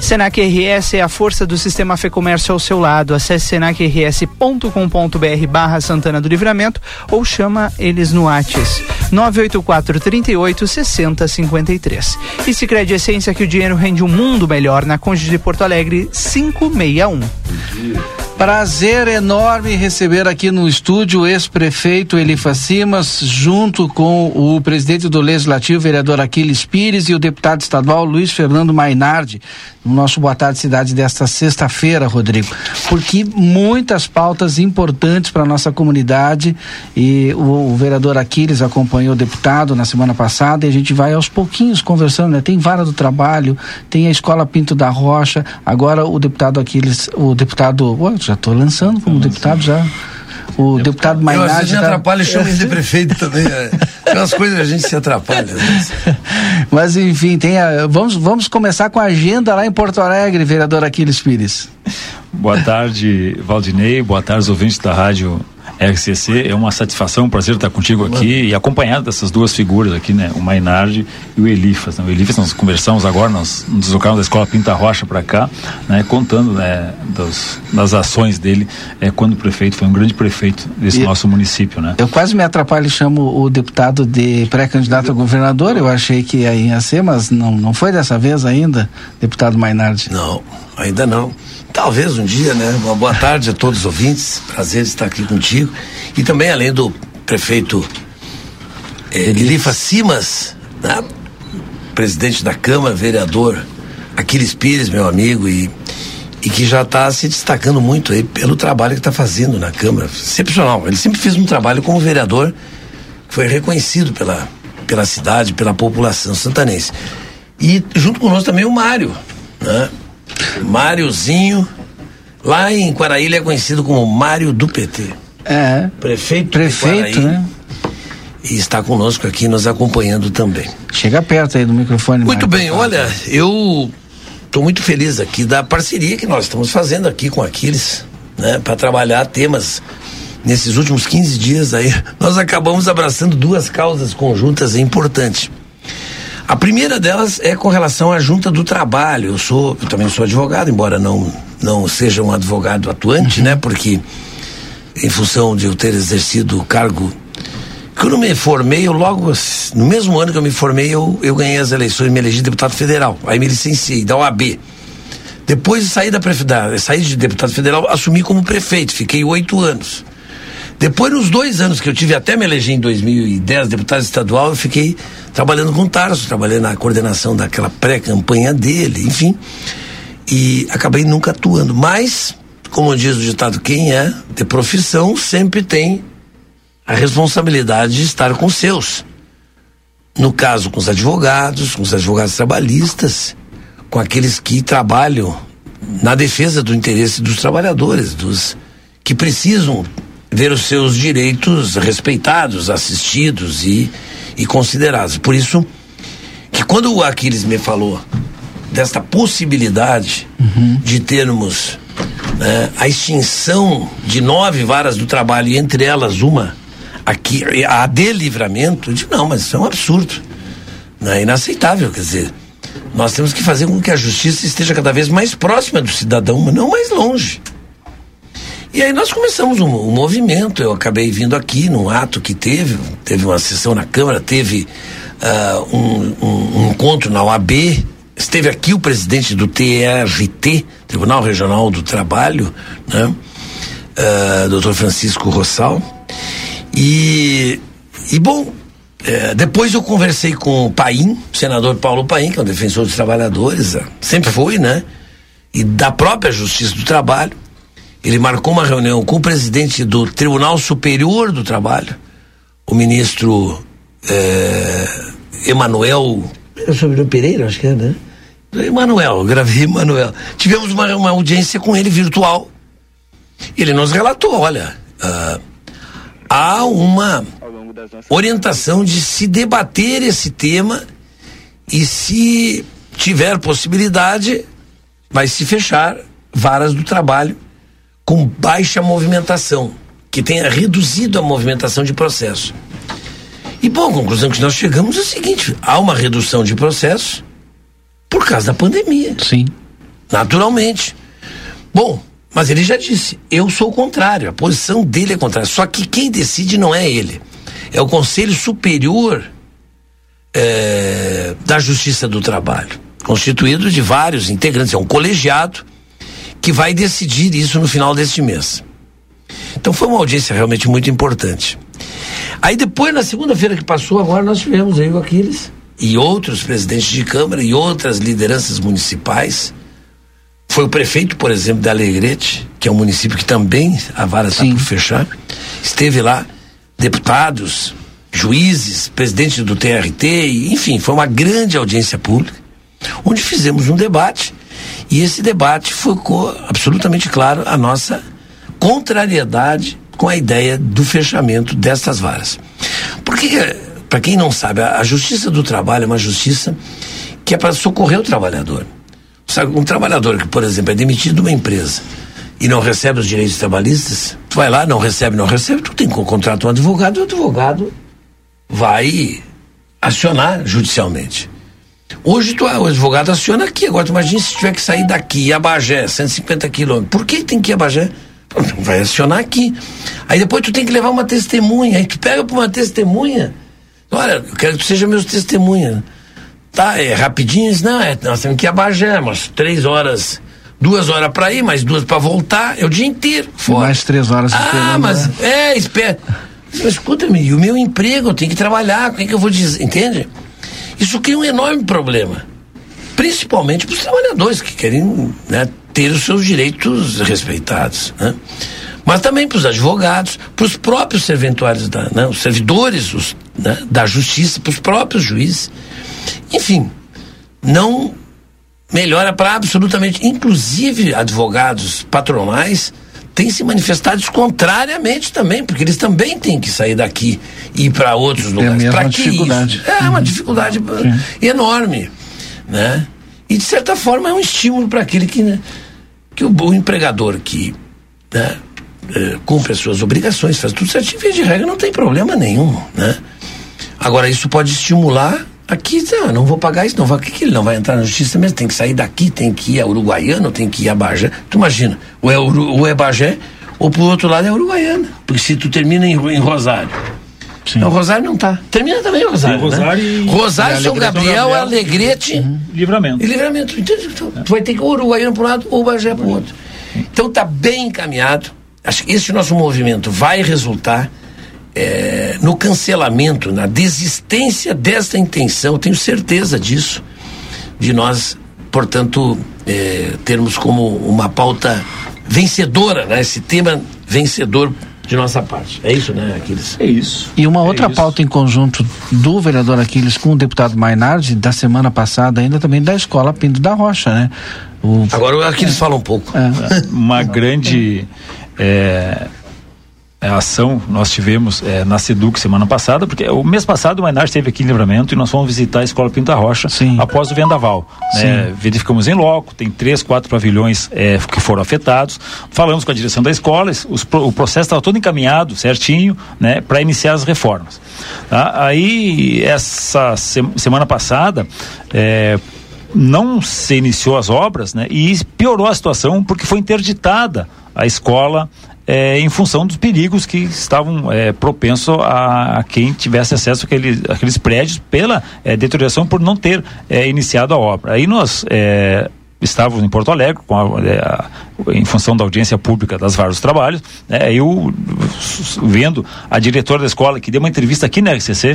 Senac RS é a força do sistema Fê Comércio ao seu lado. Acesse senacrs.com.br barra Santana do Livramento ou chama eles no Whats 984 38 60 53. E Sicredi Essência que o dinheiro rende um mundo melhor na Conde de Porto Alegre 561. Prazer enorme receber aqui no estúdio o ex-prefeito Elifa Simas, junto com o presidente do Legislativo, vereador Aquiles Pires, e o deputado estadual Luiz Fernando Mainardi, no nosso Boa Tarde Cidade desta sexta-feira, Rodrigo. Porque muitas pautas importantes para a nossa comunidade e o, o, vereador Aquiles acompanhou o deputado na semana passada e a gente vai aos pouquinhos conversando, né? Tem Vara do Trabalho, tem a Escola Pinto da Rocha, agora o deputado Aquiles, o deputado, já estou lançando como deputado já. O deputado, deputado Mainardi. Eu, às vezes me atrapalha, chama de [LAUGHS] prefeito também. É. Aquelas coisas a gente se atrapalha. [LAUGHS] Mas enfim, tem a, vamos, vamos começar com a agenda lá em Porto Alegre, vereador Aquiles Pires. Boa tarde, Valdinei. Boa tarde, ouvintes da rádio RCC. É uma satisfação, um prazer estar contigo aqui e acompanhado dessas duas figuras aqui, né? O Mainardi e o Elifas. Né? O Elifas, nós conversamos agora, nós nos deslocamos da escola Pinta Rocha para cá, né? Contando né? Das, das ações dele é, quando prefeito, foi um grande prefeito desse e nosso município, né? Eu quase me atrapalho e chamo o deputado de pré-candidato a governador, eu achei que ia ser, mas não, não foi dessa vez ainda, deputado Mainardi. Não, ainda não. Talvez um dia, né? Uma boa tarde a todos os ouvintes. Prazer estar aqui contigo. E também, além do prefeito eh, Elifa Simas, né? presidente da Câmara, vereador Aquiles Pires, meu amigo, e, e que já está se destacando muito aí pelo trabalho que está fazendo na Câmara. Excepcional. Ele sempre fez um trabalho como vereador que foi reconhecido pela, pela cidade, pela população santanense. E junto conosco também o Mário, né? Máriozinho, lá em Quaraí ele é conhecido como Mário do PT. É. Prefeito, Prefeito, né? E está conosco aqui, nos acompanhando também. Chega perto aí do microfone. Muito Mário. bem, olha, eu estou muito feliz aqui da parceria que nós estamos fazendo aqui com Aquiles, né, para trabalhar temas nesses últimos 15 dias aí. Nós acabamos abraçando duas causas conjuntas importantes. A primeira delas é com relação à junta do trabalho. Eu sou, eu também sou advogado, embora não não seja um advogado atuante, né, porque em função de eu ter exercido o cargo quando eu me formei, eu logo, no mesmo ano que eu me formei, eu, eu ganhei as eleições e me elegi deputado federal. Aí me licenciei, da OAB. Depois de sair da prefeitura, saí de deputado federal, assumi como prefeito, fiquei oito anos. Depois, nos dois anos que eu tive até me eleger em 2010, deputado estadual, eu fiquei trabalhando com o Tarso, trabalhando na coordenação daquela pré-campanha dele, enfim. E acabei nunca atuando. Mas, como diz o ditado, quem é de profissão sempre tem a responsabilidade de estar com os seus. No caso, com os advogados, com os advogados trabalhistas, com aqueles que trabalham na defesa do interesse dos trabalhadores, dos que precisam ver os seus direitos respeitados, assistidos e, e considerados. Por isso que quando o Aquiles me falou desta possibilidade de termos né, a extinção de nove varas do trabalho, e entre elas uma aqui, a de livramento, eu digo, não, mas isso é um absurdo. É inaceitável, quer dizer, nós temos que fazer com que a justiça esteja cada vez mais próxima do cidadão, mas não mais longe. E aí nós começamos um, um movimento, eu acabei vindo aqui num ato que teve, teve uma sessão na Câmara, teve ah, um, um- um encontro na OAB, esteve aqui o presidente do TRT, Tribunal Regional do Trabalho, né? Ah, doutor Francisco Rossal. E, e bom, é, depois eu conversei com o Paim, o senador Paulo Paim, que é um defensor dos trabalhadores, ah, sempre foi, né? E da própria Justiça do Trabalho. Ele marcou uma reunião com o presidente do Tribunal Superior do Trabalho, o ministro é, Emanuel. É o sobrenome Pereira, acho que é, né? Emanuel, gravei Emanuel. Tivemos uma, uma audiência com ele virtual. Ele nos relatou: olha, ah, há uma orientação de se debater esse tema e se tiver possibilidade, vai se fechar varas do trabalho com baixa movimentação, que tenha reduzido a movimentação de processo. E bom, a conclusão que nós chegamos é a seguinte: há uma redução de processo por causa da pandemia. Sim. Naturalmente. Bom, mas ele já disse, eu sou o contrário, a posição dele é contrária. Só que quem decide não é ele. É o Conselho Superior eh, da Justiça do Trabalho, constituído de vários integrantes, é um colegiado que vai decidir isso no final deste mês. Então foi uma audiência realmente muito importante. Aí depois, na segunda-feira que passou, agora nós tivemos aí o Aquiles e outros presidentes de Câmara e outras lideranças municipais. Foi o prefeito, por exemplo, da Alegrete, que é um município que também a vara está por fechar. Esteve lá, deputados, juízes, presidente do TRT, enfim, foi uma grande audiência pública, onde fizemos um debate. E esse debate ficou absolutamente claro a nossa contrariedade com a ideia do fechamento destas varas. Porque, para quem não sabe, a, a justiça do trabalho é uma justiça que é para socorrer o trabalhador. Sabe, um trabalhador que, por exemplo, é demitido de uma empresa e não recebe os direitos trabalhistas, tu vai lá, não recebe, não recebe, tu tem que contratar um advogado e o advogado vai acionar judicialmente. Hoje tu, o advogado aciona aqui, agora tu imagina se tiver que sair daqui, a Bagé, 150 quilômetros. Por que tem que ir a Bagé? Vai acionar aqui. Aí depois tu tem que levar uma testemunha, aí tu pega pra uma testemunha. Olha, eu quero que tu seja meu testemunha. Tá, é rapidinho? Não, é, nós temos que ir a Bagé, umas três horas, duas horas pra ir, mais duas pra voltar, é o dia inteiro. Fora. Mais três horas Ah, esperando, mas né? é, espera. Mas escuta-me, e o meu emprego, eu tenho que trabalhar, como é que eu vou dizer? Entende? Isso cria um enorme problema. Principalmente para os trabalhadores que querem né, ter os seus direitos respeitados, né? Mas também para os advogados, para os próprios serventuários, da, né? os servidores os, né? da justiça, para os próprios juízes. Enfim, não melhora para absolutamente, inclusive advogados patronais têm se manifestado contrariamente também, porque eles também têm que sair daqui e ir para outros lugares. mesma Para que dificuldade. isso? É uma dificuldade enorme, né? E de certa forma é um estímulo para aquele que, né, que o, o empregador que né, eh, cumpre as suas obrigações, faz tudo certinho, via de regra, não tem problema nenhum, né? Agora, isso pode estimular aqui, ah, não vou pagar isso, não vai, que, que ele não vai entrar na justiça mesmo? Tem que sair daqui, tem que ir a Uruguaiano, tem que ir a Bagé. Tu imagina, ou é, Uru, ou é Bagé, ou pro outro lado é Uruguaiana. Porque se tu termina em, em Rosário. Não, Rosário não tá. Termina também o Rosário. Tem Rosário né? e- Rosário, São Gabriel, Gabriel. Alegrete. Livramento. E livramento. Então, então, Tu vai ter que ir o Uruguaiano para um lado ou o Bagé para o outro. Então tá bem encaminhado. Acho que esse nosso movimento vai resultar eh, no cancelamento, na desistência desta intenção. Eu tenho certeza disso, de nós, portanto, eh, termos como uma pauta vencedora, né? Esse tema vencedor de nossa parte. É isso, né, Aquiles? É isso. E uma outra pauta em conjunto do vereador Aquiles com o deputado Mainardi, da semana passada, ainda também da escola Pinto da Rocha, né? O... Agora o Aquiles fala um pouco. Uma grande é, é, ação nós tivemos é, na Seduc semana passada, porque o mês passado o Mainar esteve aqui em Livramento e nós fomos visitar a Escola Pinta Rocha após o vendaval. né? Verificamos em loco, tem três, quatro pavilhões é, que foram afetados. Falamos com a direção da escola, os o processo estava todo encaminhado, certinho, né, para iniciar as reformas. Tá? Aí, essa se- semana passada, é, não se iniciou as obras, né? E piorou a situação porque foi interditada a escola eh, em função dos perigos que estavam eh, propensos a, a quem tivesse acesso àquele, àqueles prédios pela eh, deterioração por não ter eh, iniciado a obra. Aí nós eh, estávamos em Porto Alegre com a, eh, a- em função da audiência pública das vários trabalhos, né? Eu vendo a diretora da escola que deu uma entrevista aqui na RCC,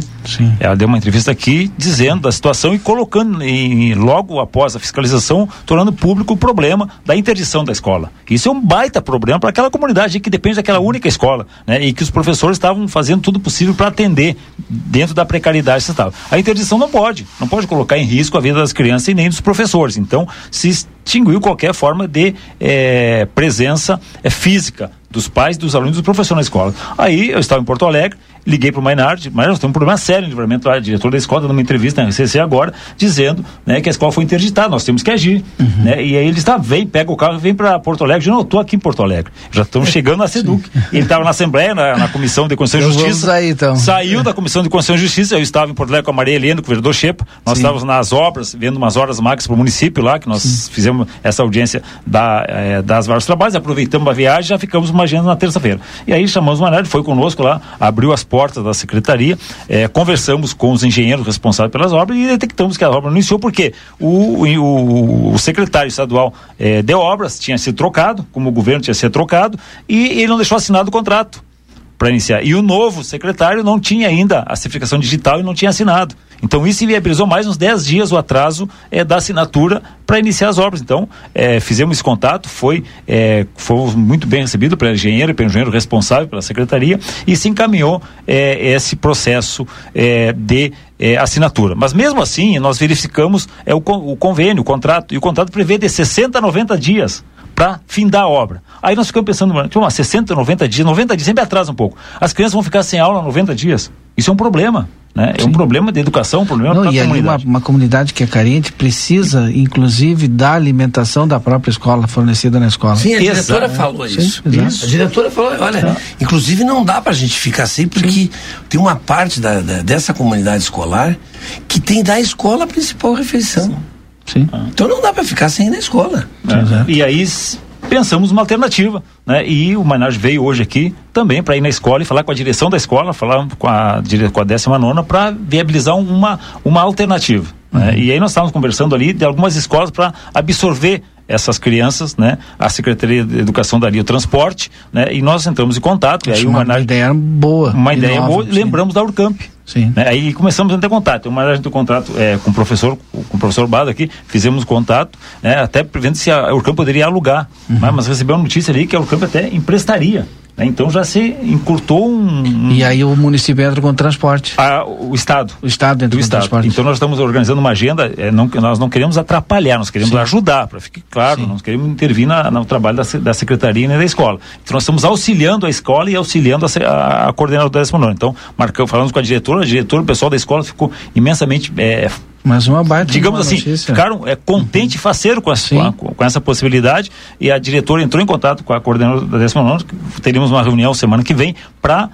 ela deu uma entrevista aqui dizendo da situação e colocando em, logo após a fiscalização, tornando público o problema da interdição da escola. Isso é um baita problema para aquela comunidade que depende daquela única escola, né? E que os professores estavam fazendo tudo possível para atender dentro da precariedade que estava. A interdição não pode, não pode colocar em risco a vida das crianças e nem dos professores. Então, se extinguiu qualquer forma de eh, presença eh, física dos pais, dos alunos dos professores na escola. Aí eu estava em Porto Alegre, liguei para o Mainardi, mas nós temos um problema sério no livramento lá, diretor da escola, dando uma entrevista na RCC agora, dizendo né, que a escola foi interditada, nós temos que agir. Né? E aí ele está, vem, pega o carro, vem para Porto Alegre, eu não estou aqui em Porto Alegre, já estamos chegando na [LAUGHS] SEDUC. Ele estava na Assembleia, na, na Comissão de Constituição e Então vamos Justiça. aí, então. Saiu da Comissão de Constituição e Justiça, eu estava em Porto Alegre com a Maria Helena, com o vereador Shepa, nós Sim. estávamos nas obras, vendo umas horas máximas para o município lá, que nós fizemos essa audiência da, eh, das vários trabalhos, aproveitamos a viagem já ficamos uma agenda na terça-feira. E aí chamamos o Manardi, foi conosco lá, abriu as portas da secretaria, eh, conversamos com os engenheiros responsáveis pelas obras e detectamos que a obra não iniciou, porque o, o, o secretário estadual eh, de obras tinha sido trocado, como o governo tinha sido trocado, e ele não deixou assinado o contrato para iniciar. E o novo secretário não tinha ainda a certificação digital e não tinha assinado. Então isso viabilizou mais uns 10 dias o atraso eh, da assinatura para iniciar as obras. Então eh, fizemos esse contato, foi, eh, foi muito bem recebido pelo engenheiro e pelo engenheiro responsável pela secretaria e se encaminhou esse processo de eh, assinatura. Mas mesmo assim, nós verificamos eh, o, o convênio, o contrato, e o contrato prevê de 60 a 90 dias para findar a obra. Aí nós ficamos pensando, tipo, 60, 90 dias, 90 dias sempre atrasa um pouco. As crianças vão ficar sem aula 90 dias. Isso é um problema, né? É um problema de educação, um problema Não, para a e ali uma, comunidade. uma comunidade que é carente precisa, inclusive, da alimentação da própria escola fornecida na escola. Sim, a diretora falou Sim, isso. exato. A diretora falou, olha, inclusive não dá pra gente ficar sem, porque tem uma parte da, da- dessa comunidade escolar que tem da escola a principal refeição. Sim. Então não dá pra ficar sem ir na escola. É. E aí pensamos uma alternativa, né? E o Mainage veio hoje aqui também para ir na escola e falar com a direção da escola, falar com a, com a 19 para viabilizar uma, uma alternativa. né? E aí nós estávamos conversando ali de algumas escolas para absorver essas crianças, né? A Secretaria de Educação daria o transporte, né? E nós entramos em contato, e aí uma Mainage ideia boa. uma ideia nova, boa. sim. Lembramos da Urcamp, Sim. Né? Aí começamos a ter contato. Uma a gente tem contato é, com o professor, com o professor Bado aqui, fizemos contato, né, até prevendo se a Urcamp poderia alugar. Uhum. Mas, mas recebeu uma notícia ali que a Urcamp até emprestaria. Né? Então já se encurtou um. E aí o município entra com o transporte. Ah, o Estado. O Estado entra do com o Estado. transporte. Então nós estamos organizando uma agenda, é, não, nós não queremos atrapalhar, nós queremos Sim. ajudar, para ficar claro, nós queremos intervir na, no trabalho da, da secretaria e da escola. Então nós estamos auxiliando a escola e auxiliando a, a, a coordenadora da décima nona. Então, marcamos, falamos com a diretora, a diretora, o pessoal da escola ficou imensamente é, Mas uma baita digamos uma assim, notícia. ficaram é, contente e faceiro com essa, com, com essa possibilidade e a diretora entrou em contato com a coordenadora da 19 que teríamos uma reunião semana que vem para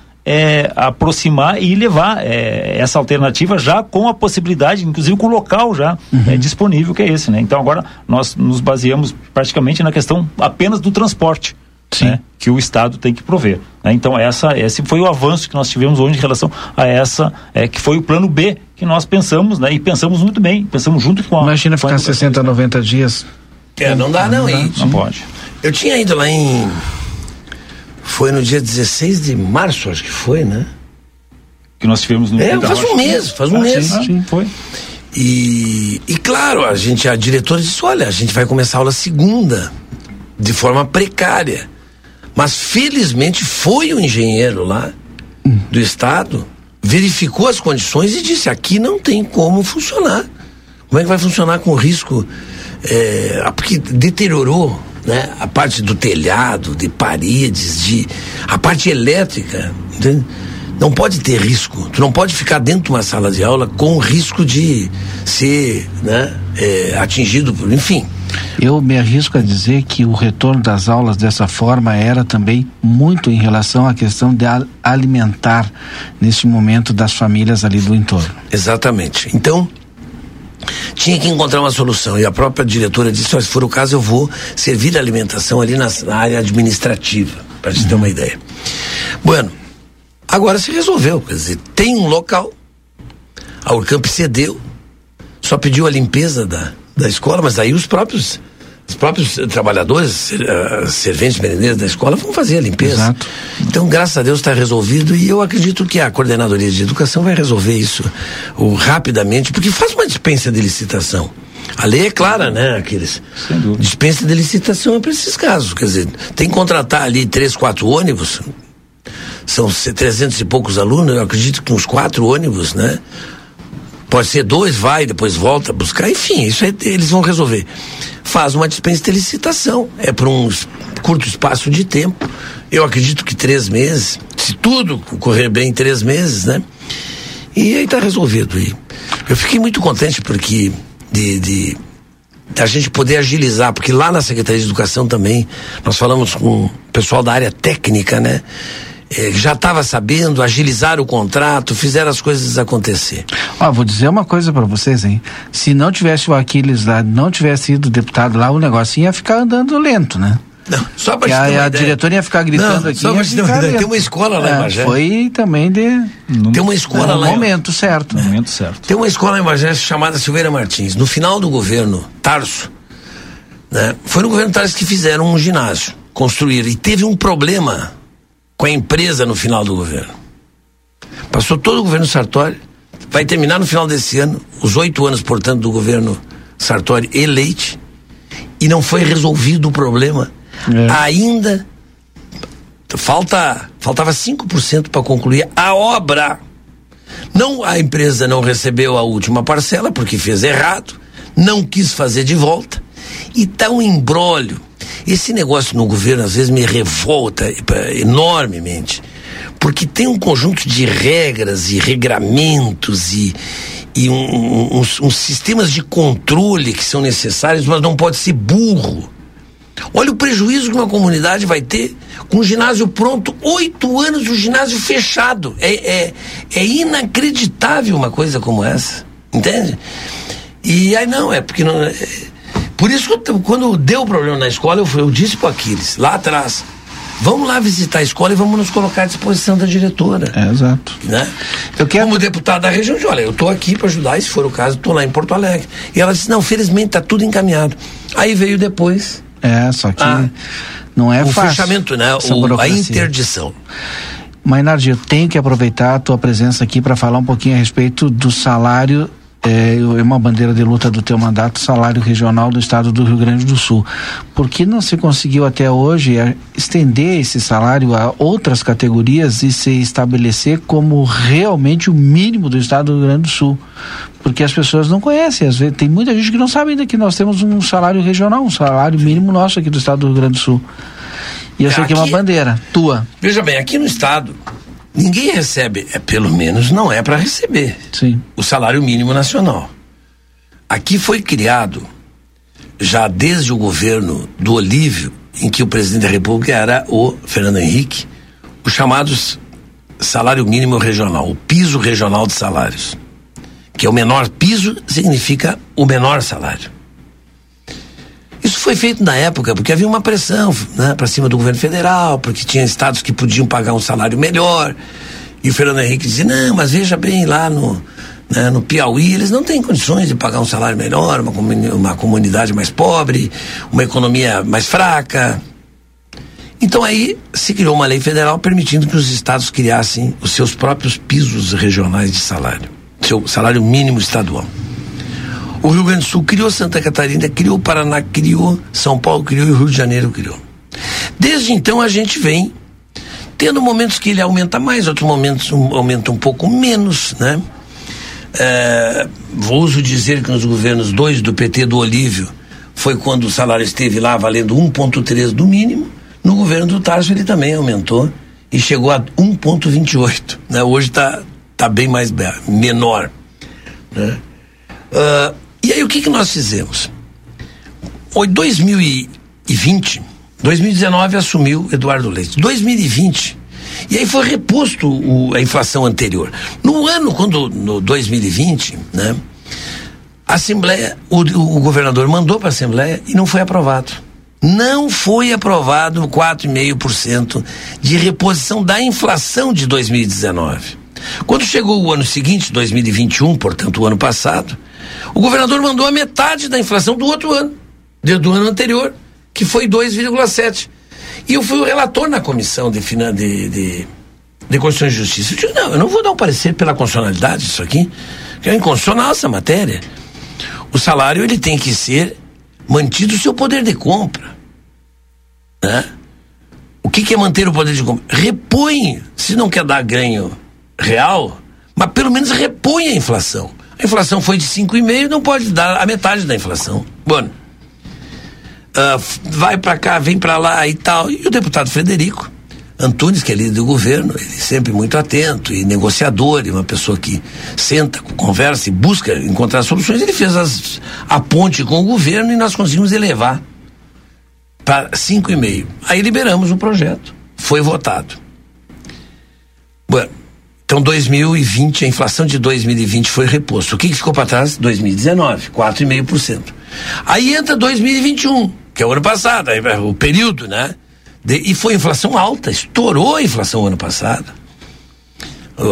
aproximar e levar é, essa alternativa já com a possibilidade, inclusive com o local já é, disponível que é esse, né? Então agora nós nos baseamos praticamente na questão apenas do transporte. né, que o Estado tem que prover. né? Então essa, esse foi o avanço que nós tivemos hoje em relação a essa, é, que foi o plano B que nós pensamos, né? E pensamos muito bem, pensamos junto com a. Imagina ficar educação. 60, 90 dias. É, não dá não, hein? Não pode. Eu tinha ido lá em. Foi no dia 16 de março, acho que foi, né? Que nós tivemos no. É, Pedro faz um mês, faz um Ah, mês. Sim, sim, foi. E, e claro, a gente, a diretora disse: olha, a gente vai começar a aula segunda, de forma precária. Mas felizmente foi o engenheiro lá do estado, verificou as condições e disse: aqui não tem como funcionar. Como é que vai funcionar com risco? É, ah, porque deteriorou né, a parte do telhado, de paredes, de a parte elétrica. entende? Não pode ter risco. Tu não pode ficar dentro de uma sala de aula com risco de ser né, é, atingido por. Enfim. Eu me arrisco a dizer que o retorno das aulas dessa forma era também muito em relação à questão de alimentar nesse momento das famílias ali do entorno. Exatamente. Então, tinha que encontrar uma solução. E a própria diretora disse: "Olha, se for o caso, eu vou servir a alimentação ali na, na área administrativa, para te ter uma ideia. Bueno, agora se resolveu. Quer dizer, tem um local, a Urcamp cedeu, só pediu a limpeza da, da escola, mas aí os próprios. Os próprios trabalhadores, eh, serventes, merendeiros da escola vão fazer a limpeza. Então, graças a Deus está resolvido e eu acredito que a coordenadoria de educação vai resolver isso o, rapidamente, porque faz uma dispensa de licitação. A lei é clara, né, aqueles. Dispensa de licitação é para esses casos. Quer dizer, tem que contratar ali três, quatro ônibus. São se- 300 e poucos alunos, eu acredito que uns quatro ônibus, né? Pode ser dois, vai, depois volta buscar, enfim, isso aí eles vão resolver. Faz uma dispensa de licitação, é por um curto espaço de tempo. Eu acredito que três meses, se tudo correr bem, três meses, né? E aí tá resolvido. E eu fiquei muito contente porque de, de da gente poder agilizar, porque lá na Secretaria de Educação também nós falamos com o pessoal da área técnica, né? Eh, já estava sabendo, agilizaram o contrato, fizeram as coisas acontecer. Ó, vou dizer uma coisa para vocês, hein? Se não tivesse o Aquiles lá, não tivesse ido deputado lá, o negócio ia ficar andando lento, né? Não, só pra a, uma a ideia. diretora ia ficar gritando Não, aqui. só pra te ter tem uma escola lá em É, Bagé. Foi também de. Tem uma escola no lá em- momento certo. No momento certo. Tem uma escola em Bagé chamada Silveira Martins. No final do governo Tarso, né? Foi no governo Tarso que fizeram um ginásio, construíram. E teve um problema com a empresa no final do governo. Passou todo o governo Sartori, vai terminar no final desse ano, os oito anos, portanto, do governo Sartori e Leite, e não foi resolvido o problema. Ainda falta faltava 5% para concluir a obra. Não a empresa não recebeu a última parcela porque fez errado, não quis fazer de volta e tá um embrólio. Esse negócio no governo às vezes me revolta enormemente, porque tem um conjunto de regras e regramentos e, e um- um- uns, uns sistemas de controle que são necessários, mas não pode ser burro. Olha o prejuízo que uma comunidade vai ter com o ginásio pronto, oito anos o ginásio fechado. É, é, é inacreditável uma coisa como essa. Entende? E aí não, é porque não. é- por isso que eu- quando deu problema na escola, eu, fui- eu disse pro Aquiles, lá atrás, vamos lá visitar a escola e vamos nos colocar à disposição da diretora. É, exato. Né? Como deputado da região, eu disse, olha, eu estou aqui para ajudar, e se for o caso, estou lá em Porto Alegre. E ela disse, não, felizmente está tudo encaminhado. Aí veio depois É, só que Ah. não é o fácil. fechamento, né? O- a interdição. Mainardi, eu tenho que aproveitar a tua presença aqui para falar um pouquinho a respeito do salário é, é uma bandeira de luta do teu mandato, salário regional do estado do Rio Grande do Sul. Por que não se conseguiu até hoje é, estender esse salário a outras categorias e se estabelecer como realmente o mínimo do estado do Rio Grande do Sul? Porque as pessoas não conhecem, às vezes tem muita gente que não sabe ainda que nós temos um salário regional, um salário mínimo nosso aqui do estado do Rio Grande do Sul. E essa aqui é uma bandeira tua. Veja bem, aqui no estado ninguém recebe, é pelo menos não é para receber. Sim. O salário mínimo nacional. Aqui foi criado já desde o governo do Olívio, em que o presidente da República era o Fernando Henrique, os chamados salário mínimo regional, o piso regional de salários, que é o menor piso significa o menor salário. Isso foi feito na época porque havia uma pressão né, para cima do governo federal, porque tinha estados que podiam pagar um salário melhor. E o Fernando Henrique dizia: não, mas veja bem, lá no, né, no Piauí, eles não têm condições de pagar um salário melhor, uma, uma comunidade mais pobre, uma economia mais fraca. Então aí se criou uma lei federal permitindo que os estados criassem os seus próprios pisos regionais de salário, seu salário mínimo estadual. O Rio Grande do Sul criou, Santa Catarina criou, o Paraná criou, São Paulo criou e o Rio de Janeiro criou. Desde então a gente vem tendo momentos que ele aumenta mais, outros momentos um, aumenta um pouco menos, né? É, vou uso dizer que nos governos dois do PT do Olívio foi quando o salário esteve lá valendo 1,3 do mínimo. No governo do Tarso ele também aumentou e chegou a 1,28. Né? Hoje está tá bem mais menor. Né? Uh, e aí o que, que nós fizemos? Em 2020, 2019 assumiu Eduardo Leite. 2020, e aí foi reposto o, a inflação anterior. No ano, quando, no 2020, né? A Assembleia, o, o governador mandou para a Assembleia e não foi aprovado. Não foi aprovado 4,5% de reposição da inflação de 2019. Quando chegou o ano seguinte, 2021, portanto o ano passado, o governador mandou a metade da inflação do outro ano, do ano anterior, que foi 2,7. E eu fui o relator na comissão de, de, de, de Constituição e Justiça. Eu disse, não, eu não vou dar um parecer pela constitucionalidade disso aqui, que é inconstitucional essa matéria. O salário ele tem que ser mantido o seu poder de compra. Né? O que, que é manter o poder de compra? Repõe, se não quer dar ganho real, mas pelo menos repõe a inflação. A inflação foi de 5,5, não pode dar a metade da inflação. Bom, uh, vai para cá, vem para lá e tal. E o deputado Frederico Antunes, que é líder do governo, ele sempre muito atento e negociador, e uma pessoa que senta, conversa e busca encontrar soluções, ele fez as, a ponte com o governo e nós conseguimos elevar para 5,5. Aí liberamos o projeto. Foi votado. Bueno, então, 2020, a inflação de 2020 foi reposto. O que, que ficou para trás? 2019, 4,5%. Aí entra 2021, que é o ano passado, o período, né? De, e foi inflação alta, estourou a inflação ano passado.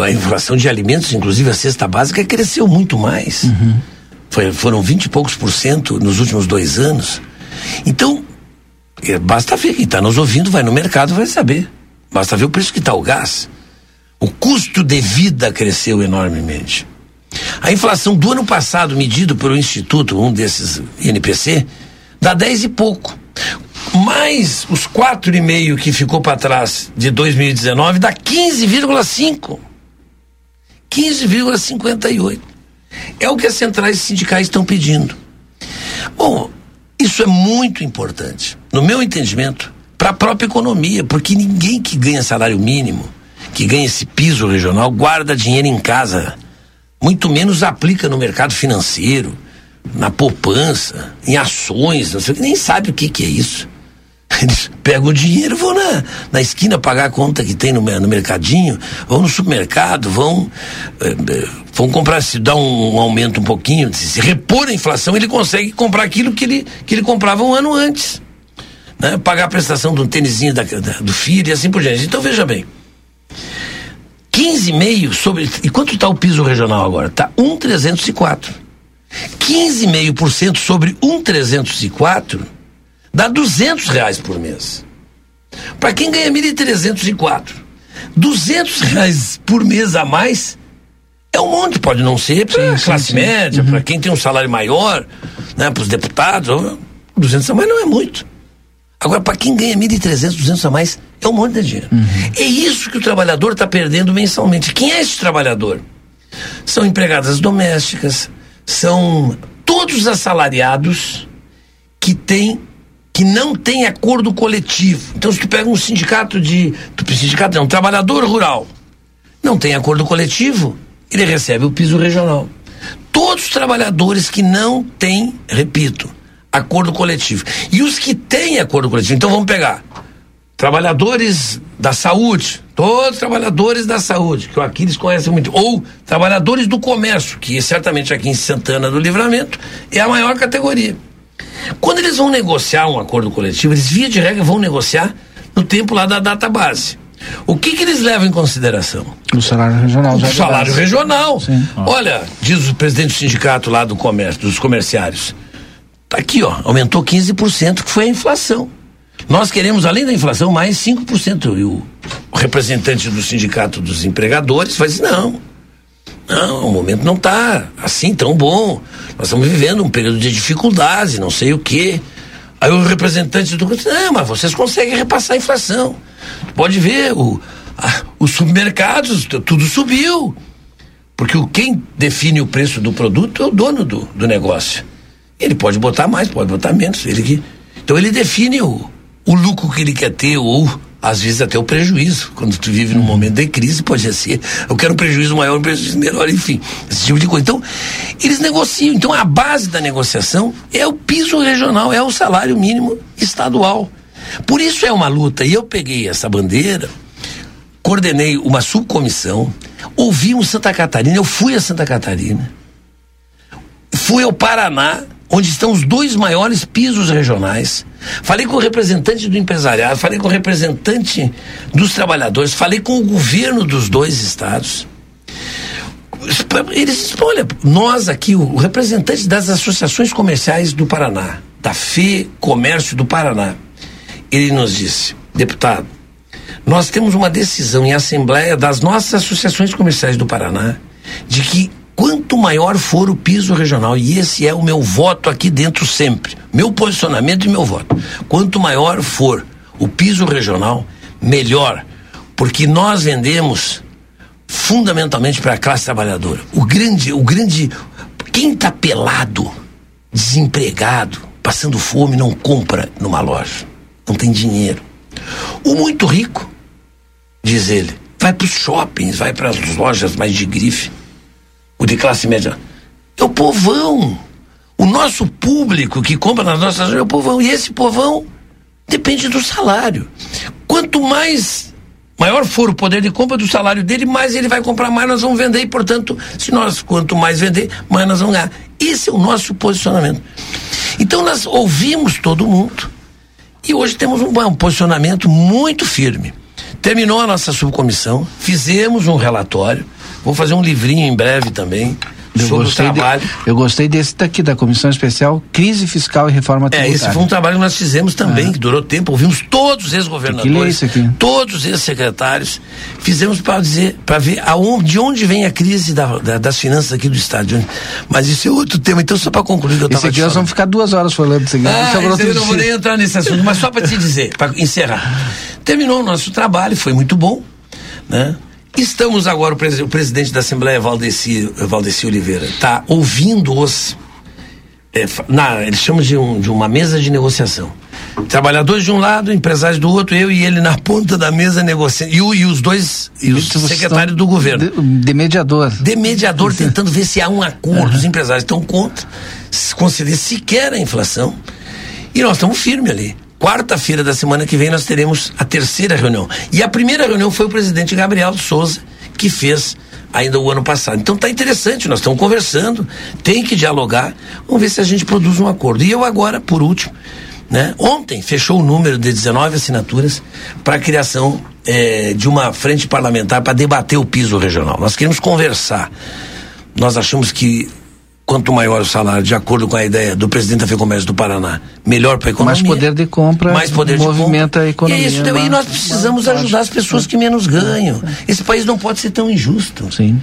A inflação de alimentos, inclusive a cesta básica, cresceu muito mais. Uhum. Foi, foram 20 e poucos por cento nos últimos dois anos. Então, é, basta ver, quem está nos ouvindo vai no mercado vai saber. Basta ver o preço que está o gás. O custo de vida cresceu enormemente. A inflação do ano passado, medido pelo Instituto, um desses INPC, dá 10 e pouco. Mais os 4,5 que ficou para trás de 2019 dá 15,5. 15,58. É o que as centrais sindicais estão pedindo. Bom, isso é muito importante, no meu entendimento, para a própria economia, porque ninguém que ganha salário mínimo que ganha esse piso regional guarda dinheiro em casa, muito menos aplica no mercado financeiro, na poupança, em ações, não sei, nem sabe o que, que é isso. [LAUGHS] Eles pegam o dinheiro, vão na, na esquina pagar a conta que tem no, no mercadinho, vão no supermercado, vão, eh, vão comprar, se dá um, um, aumento um pouquinho, se, se repor a inflação, ele consegue comprar aquilo que ele, que ele comprava um ano antes. Né? Pagar a prestação do tênisinho do filho e assim por diante. Então veja bem. 15,5 sobre. E quanto está o piso regional agora? Está 1,304. 15,5% sobre 1,304 dá 200 reais por mês. Para quem ganha 1.304, 200 reais por mês a mais é um monte, pode não ser para classe sim. média, para quem tem um salário maior, né, para os deputados, ó, 200 a mais não é muito. Agora, para quem ganha 1.300, 200 a mais, é um monte de dinheiro. É isso que o trabalhador está perdendo mensalmente. Quem é esse trabalhador? São empregadas domésticas, são todos os assalariados que têm que não tem acordo coletivo. Então, se tu pega um sindicato de. Tu, sindicato não, um trabalhador rural, não tem acordo coletivo, ele recebe o piso regional. Todos os trabalhadores que não têm, repito, acordo coletivo. E os que têm acordo coletivo, então vamos pegar trabalhadores da saúde, todos os trabalhadores da saúde, que aqui eles conhecem muito, ou trabalhadores do comércio, que certamente aqui em Santana do Livramento é a maior categoria. Quando eles vão negociar um acordo coletivo, eles via de regra vão negociar no tempo lá da data base. O que que eles levam em consideração? O salário regional. O de salário base. regional. Sim. Olha, diz o presidente do sindicato lá do comércio, dos comerciários. Tá aqui, ó, aumentou 15%, que foi a inflação. Nós queremos, além da inflação, mais 5%. E o, representante do sindicato dos empregadores faz não. Não, o momento não está assim tão bom. Nós estamos vivendo um período de dificuldade, não sei o quê. Aí o representante do não, mas vocês conseguem repassar a inflação. Pode ver, o, a- os supermercados, tudo subiu. Porque o, quem define o preço do produto é o dono do, do negócio. Ele pode botar mais, pode botar menos. Ele que, então ele define o, o lucro que ele quer ter, ou às vezes até o prejuízo. Quando tu vive num momento de crise, pode ser. Eu quero um prejuízo maior, um prejuízo menor, enfim. Esse tipo de coisa. Então, eles negociam. Então, a base da negociação é o piso regional, é o salário mínimo estadual. Por isso é uma luta. E eu peguei essa bandeira, coordenei uma subcomissão, ouvimos Santa Catarina, eu fui a Santa Catarina, fui ao Paraná, onde estão os dois maiores pisos regionais. Falei com o representante do empresariado, falei com o representante dos trabalhadores, falei com o governo dos dois estados. Eles olha, nós aqui, o representante das associações comerciais do Paraná, da FE Comércio do Paraná, ele nos disse, deputado, nós temos uma decisão em assembleia das nossas associações comerciais do Paraná de que quanto maior for o piso regional, e esse é o meu voto aqui dentro sempre, meu posicionamento e meu voto, quanto maior for o piso regional, melhor, porque nós vendemos fundamentalmente para a classe trabalhadora. O grande, o grande, quem está pelado, desempregado, passando fome, não compra numa loja, não tem dinheiro. O muito rico, diz ele, vai para os shoppings, vai para as lojas mais de grife. O de classe média é o povão. O nosso público que compra nas nossas é o povão. E esse povão depende do salário. Quanto mais maior for o poder de compra do salário dele, mais ele vai comprar, mais nós vamos vender. E, portanto, se nós, quanto mais vender, mais nós vamos ganhar. Esse é o nosso posicionamento. Então, nós ouvimos todo mundo e hoje temos um, um posicionamento muito firme. Terminou a nossa subcomissão, fizemos um relatório, vou fazer um livrinho em breve também Eu sobre o gostei, de- trabalho. eu gostei desse daqui, da Comissão Especial Crise Fiscal e Reforma É, Tributária. esse foi um trabalho que nós fizemos também, que durou tempo. Ouvimos todos os ex-governadores, todos os ex-secretários. Fizemos para dizer, para ver aonde, de onde vem a crise da- da- das finanças aqui do Estado. de Mas isso é outro tema. Então, só para concluir, que eu Esse estava aqui nós vamos ficar duas horas falando disso aqui. ah, eu outro não vou nem entrar nesse assunto, mas só para te dizer, para encerrar. Terminou o nosso trabalho, foi muito bom, né? Estamos agora, o, presi- o presidente da Assembleia, Valdeci, Valdeci Oliveira, está ouvindo-os, é, na, eles chamam de, um- de uma mesa de negociação. Trabalhadores de um lado, empresários do outro, eu e ele na ponta da mesa negociando. E, e os dois, e os secretários do governo De, de mediador. de mediador tentando ver se há um acordo. Os empresários estão contra, se conceder sequer a inflação. E nós estamos firmes ali. Quarta-feira da semana que vem nós teremos a terceira reunião. E a primeira reunião foi o presidente Gabriel Souza que fez ainda o ano passado. Então tá interessante, nós estamos conversando, tem que dialogar, vamos ver se a gente produz um acordo. E eu agora, por último, né, ontem fechou o número de 19 assinaturas para a criação eh, de uma frente parlamentar para debater o piso regional. Nós queremos conversar. Nós achamos que quanto maior o salário, de acordo com a ideia do presidente da FEComércio do Paraná, melhor para a economia. Mais poder de compra mais poder movimenta de compra. a economia. E, é isso, mas, e nós precisamos ajudar as pessoas que menos ganham. Esse país não pode ser tão injusto. Sim.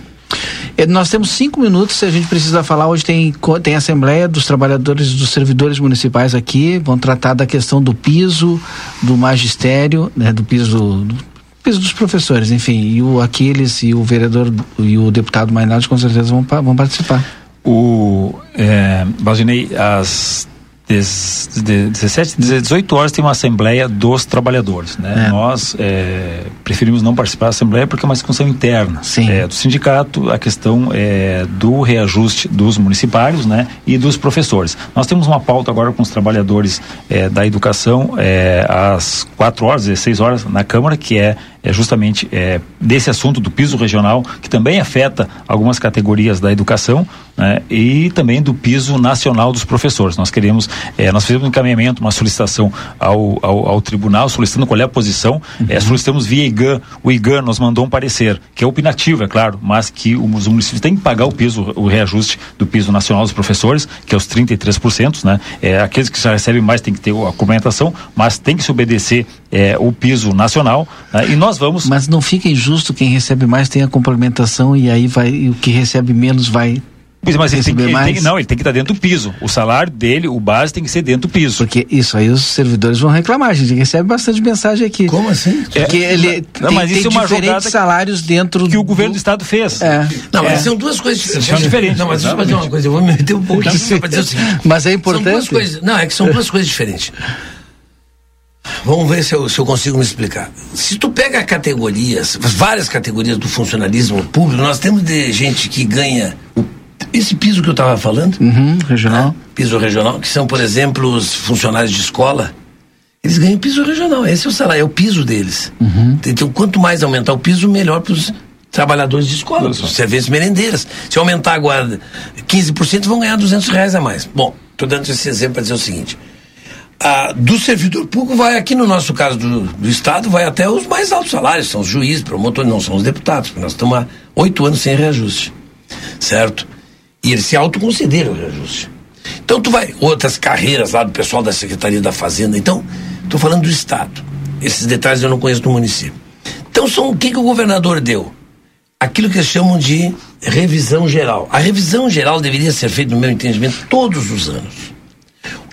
É, nós temos cinco minutos se a gente precisa falar. Hoje tem, tem Assembleia dos Trabalhadores dos Servidores Municipais aqui. Vão tratar da questão do piso, do magistério, né, do piso. Do, piso dos professores, enfim. E o Aquiles e o vereador e o deputado Mainardi com certeza vão, vão participar. O é, Valdinei, às 17, 18 horas tem uma assembleia dos trabalhadores, né? É. Nós é, preferimos não participar da assembleia porque é uma discussão interna é, do sindicato, a questão é, do reajuste dos municipários, né? E dos professores. Nós temos uma pauta agora com os trabalhadores é, da educação é, às 4 horas, 16 horas na Câmara, que é é justamente é, desse assunto do piso regional, que também afeta algumas categorias da educação, né, e também do piso nacional dos professores. Nós queremos, é, nós fizemos um encaminhamento, uma solicitação ao, ao, ao tribunal, solicitando qual é a posição, uhum. é, solicitamos via IGAN, o IGAN nos mandou um parecer, que é opinativo, é claro, mas que os municípios têm que pagar o piso, o reajuste do piso nacional dos professores, que é os 33%, né, é, aqueles que já recebem mais têm que ter a complementação, mas tem que se obedecer é, o piso nacional, né, e nós nós vamos. Mas não fica injusto quem recebe mais tem a complementação e aí vai e o que recebe menos vai Pois, mas ele tem, que, ele tem, não, ele tem que estar dentro do piso. O salário dele, o base, tem que ser dentro do piso. Porque isso aí os servidores vão reclamar. A gente recebe bastante mensagem aqui. Como assim? Porque é, ele não, tem, mas isso tem é uma diferentes salários dentro que o governo do estado fez. É. Não, mas é. são duas coisas diferentes. São diferentes. Não, mas deixa eu fazer uma coisa. Eu vou me meter um pouquinho para dizer o seguinte. Mas é importante. São duas coisas. Não, é que são duas coisas diferentes. Vamos ver se eu, se eu consigo me explicar. Se tu pega categorias, várias categorias do funcionalismo público, nós temos de gente que ganha o, esse piso que eu estava falando, uhum, regional, né? piso regional, que são, por exemplo, os funcionários de escola. Eles ganham piso regional, esse é o salário, é o piso deles. Uhum. Então, quanto mais aumentar o piso, melhor para os trabalhadores de escola, os serviços merendeiras. Se aumentar agora 15%, vão ganhar 200 reais a mais. Bom, estou dando esse exemplo para dizer o seguinte do servidor público vai aqui no nosso caso do, do estado vai até os mais altos salários são os juízes promotores não são os deputados porque nós estamos há oito anos sem reajuste certo e eles se autoconcederam o reajuste então tu vai outras carreiras lá do pessoal da secretaria da fazenda então estou falando do estado esses detalhes eu não conheço do município então são o que que o governador deu aquilo que eles chamam de revisão geral a revisão geral deveria ser feita no meu entendimento todos os anos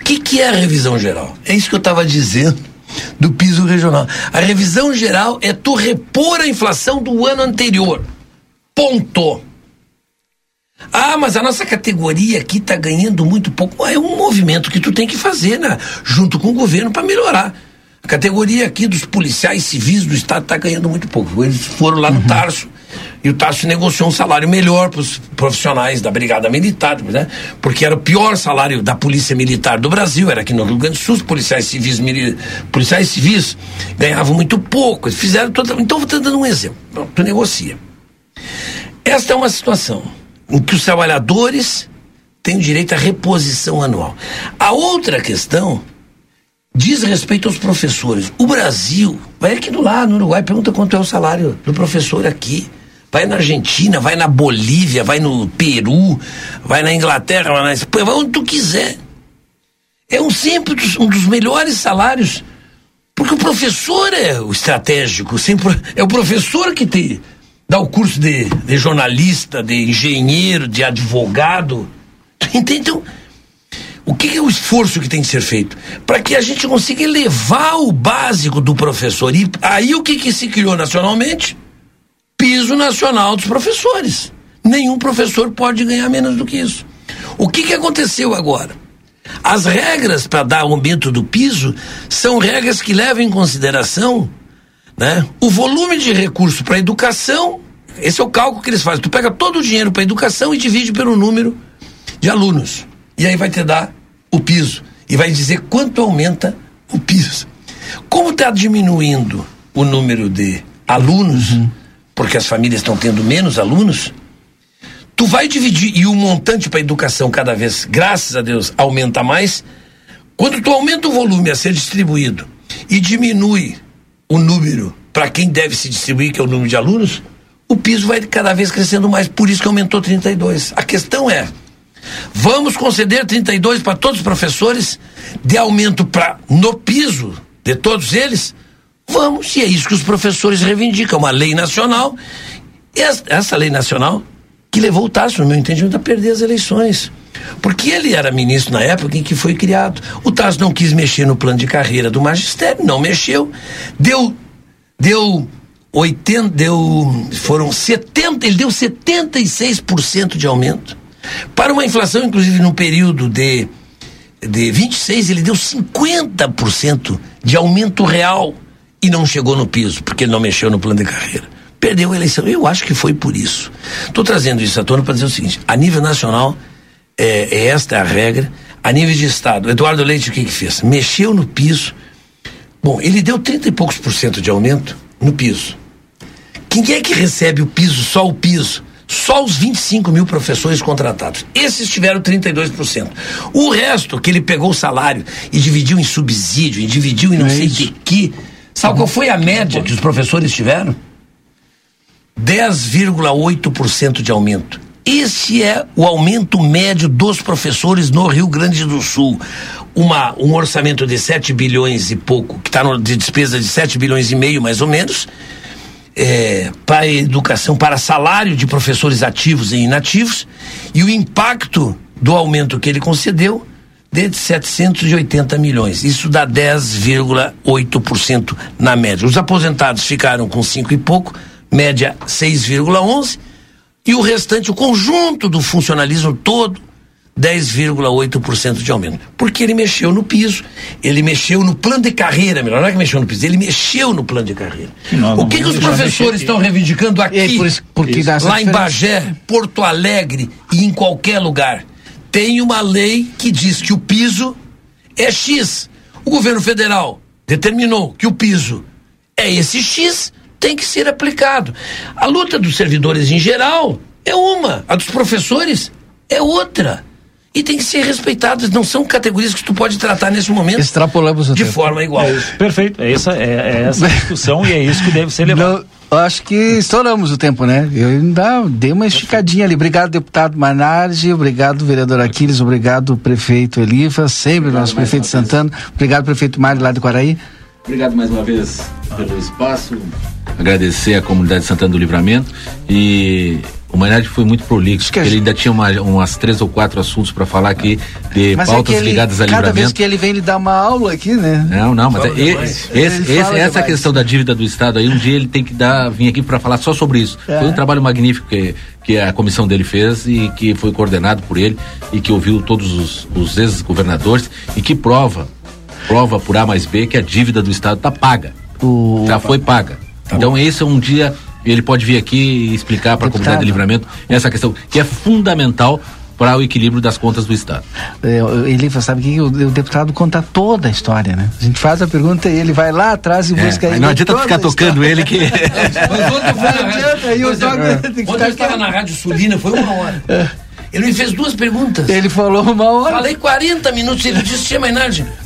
o que, que é a revisão geral? É isso que eu estava dizendo do piso regional. A revisão geral é tu repor a inflação do ano anterior. Ponto. Ah, mas a nossa categoria aqui está ganhando muito pouco. É um movimento que tu tem que fazer, né? Junto com o governo para melhorar. A categoria aqui dos policiais civis do estado está ganhando muito pouco. Eles foram lá no uhum. Tarso e o Tarso negociou um salário melhor para os profissionais da Brigada Militar, né? porque era o pior salário da Polícia Militar do Brasil, era aqui no Rio Grande do Sul, os policiais civis, mili... policiais civis ganhavam muito pouco, fizeram toda... Então, vou te dando um exemplo. Tu negocia. Esta é uma situação em que os trabalhadores têm direito à reposição anual. A outra questão diz respeito aos professores. O Brasil, vai aqui do lado, no Uruguai, pergunta quanto é o salário do professor aqui vai na Argentina, vai na Bolívia, vai no Peru, vai na Inglaterra, vai na Espanha, vai onde tu quiser. É um sempre dos, um dos melhores salários, porque o professor é o estratégico, sempre, é o professor que te dá o curso de, de jornalista, de engenheiro, de advogado. [COUGHS] Entende? Então, o que é o esforço que tem que ser feito? Para que a gente consiga elevar o básico do professor. E aí o que, que se criou nacionalmente? piso nacional dos professores. Nenhum professor pode ganhar menos do que isso. O que, que aconteceu agora? As regras para dar aumento do piso são regras que levam em consideração né, o volume de recurso para educação. Esse é o cálculo que eles fazem. Tu pega todo o dinheiro para educação e divide pelo número de alunos. E aí vai te dar o piso. E vai dizer quanto aumenta o piso. Como está diminuindo o número de alunos, uhum porque as famílias estão tendo menos alunos, tu vai dividir e o montante para educação cada vez, graças a Deus, aumenta mais. Quando tu aumenta o volume a ser distribuído e diminui o número para quem deve se distribuir, que é o número de alunos, o piso vai cada vez crescendo mais, por isso que aumentou 32. A questão é, Vamos conceder 32 para todos os professores, de aumento para no piso de todos eles? Vamos, e é isso que os professores reivindicam, uma lei nacional. Essa, essa lei nacional que levou o Tasso, no meu entendimento, a perder as eleições. Porque ele era ministro na época em que foi criado. O Tasso não quis mexer no plano de carreira do magistério, não mexeu. Deu, deu 80, deu, foram 70, ele deu 76% de aumento. Para uma inflação, inclusive, no período de, de 26, ele deu 50% de aumento real e não chegou no piso, porque ele não mexeu no plano de carreira. Perdeu a eleição. Eu acho que foi por isso. Estou trazendo isso à tona para dizer o seguinte: a nível nacional, é, é esta a regra. A nível de Estado, Eduardo Leite o que, que fez? Mexeu no piso. Bom, ele deu 30 e poucos por cento de aumento no piso. Quem é que recebe o piso, só o piso? Só os 25 mil professores contratados. Esses tiveram 32%. O resto, que ele pegou o salário e dividiu em subsídio, e dividiu em não, sei de que. Sabe qual foi a média que os professores tiveram? 10,8% de aumento. Esse é o aumento médio dos professores no Rio Grande do Sul. Uma, um orçamento de 7 bilhões e pouco, que está de despesa de 7 bilhões e meio, mais ou menos, é, para educação, para salário de professores ativos e inativos, e o impacto do aumento que ele concedeu de 780 milhões. Isso dá 10,8% na média. Os aposentados ficaram com 5 e pouco, média 6,11 e o restante, o conjunto do funcionalismo todo, 10,8% de aumento. Porque ele mexeu no piso, ele mexeu no plano de carreira, melhor, não é que mexeu no piso, ele mexeu no plano de carreira. Não, o que, que os professores estão reivindicando aqui, por isso, porque isso. lá em Bagé, Porto Alegre e em qualquer lugar? Tem uma lei que diz que o piso é X. O governo federal determinou que o piso é esse X, tem que ser aplicado. A luta dos servidores em geral é uma, a dos professores é outra. E tem que ser respeitadas, não são categorias que tu pode tratar nesse momento Extrapolamos o de tempo. forma igual. É Perfeito, é essa, é, é essa [LAUGHS] discussão e é isso que deve ser levado. Não, acho que estouramos o tempo, né? Eu ainda dei uma esticadinha ali. Obrigado, deputado Manardi, obrigado, vereador Aquiles, obrigado, prefeito Elifa, sempre obrigado nosso prefeito Santana, obrigado, prefeito Mário lá de Quaraí. Obrigado mais uma vez pelo espaço, agradecer à comunidade de Santana do Livramento e o Maynard foi muito prolixo, ele ainda tinha uma, umas três ou quatro assuntos para falar aqui de mas pautas é ele, ligadas a cada livramento. vez que ele vem, ele dá uma aula aqui, né? Não, não, mas é, esse, esse, essa demais. questão da dívida do Estado aí, um dia ele tem que dar, vir aqui para falar só sobre isso. É. Foi um trabalho magnífico que, que a comissão dele fez e que foi coordenado por ele e que ouviu todos os, os ex-governadores e que prova, prova por A mais B que a dívida do Estado está paga. O... Já foi paga. então esse é um dia ele pode vir aqui e explicar para a comunidade de livramento essa questão que é fundamental para o equilíbrio das contas do Estado. É, ele sabe que o, o, deputado conta toda a história, né? A gente faz a pergunta e ele vai lá atrás e É, busca mas não adianta ficar tocando ele que. [LAUGHS] Mas ontem eu fui na aí é, Ontem eu estava na Rádio Sulina, foi uma hora. Ele me fez duas perguntas. Ele falou uma hora. Falei 40 minutos, ele disse.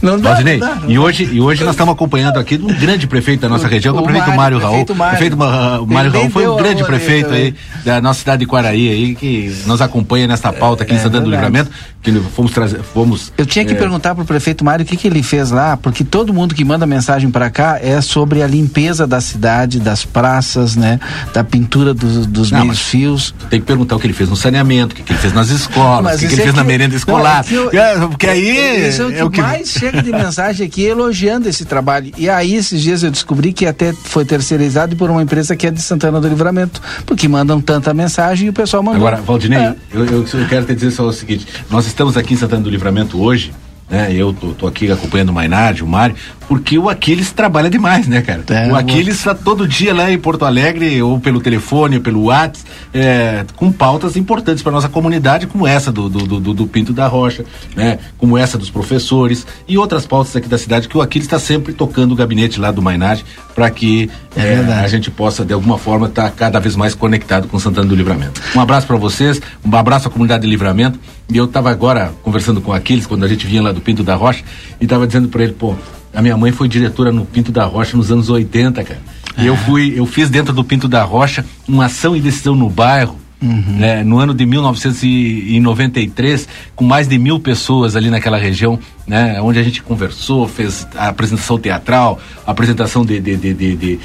Não dá, Valdinei, não dá, não e hoje, e hoje nós estamos acompanhando aqui um grande prefeito da nossa região, que é o o prefeito Mário, Mário Raul. prefeito Mário. prefeito Mário nem Raul foi um a grande prefeito aí aí da nossa cidade de Quaraí aí, que nos acompanha nesta pauta aqui em é Santana do verdade. Livramento, que fomos trazer, fomos. Eu tinha que é, perguntar pro prefeito Mário o que, que ele fez lá, porque todo mundo que manda mensagem para cá é sobre a limpeza da cidade, das praças, né? Da pintura dos, dos Não, meios fios. Tem que perguntar o que ele fez no saneamento, o que, que ele fez nas escolas, Mas o que, que ele é fez na que- merenda não, escolar. é que eu- É, porque aí. Isso é o que, é o que- mais chega de mensagem aqui elogiando esse trabalho. E aí, esses dias eu descobri que até foi terceirizado por uma empresa que é de Santana do Livramento, porque mandam tanta mensagem e o pessoal mandou. Agora, Valdinei, É. eu, eu- eu quero te dizer só o seguinte: nós estamos aqui em Santana do Livramento hoje, né? Eu tô, tô aqui acompanhando o Mainardi, o Mário, porque o Aquiles trabalha demais, né, cara? É, o Aquiles está todo dia lá em Porto Alegre, ou pelo telefone, ou pelo WhatsApp, é, com pautas importantes para nossa comunidade, como essa do, do, do- do Pinto da Rocha, né? Como essa dos professores e outras pautas aqui da cidade que o Aquiles está sempre tocando o gabinete lá do Mainardi para que É é, a gente possa, de alguma forma, estar cada vez mais conectado com Santana do Livramento. Um abraço para vocês, um abraço à comunidade de Livramento. E eu estava agora conversando com o Aquiles, quando a gente vinha lá do Pinto da Rocha, e estava dizendo para ele, pô, a minha mãe foi diretora no Pinto da Rocha nos anos 80, cara. E eu fui, eu fiz dentro do Pinto da Rocha uma ação e decisão no bairro né, no ano de 1993, com mais de mil pessoas ali naquela região, né, onde a gente conversou, fez a apresentação teatral, a apresentação de. de, de, de,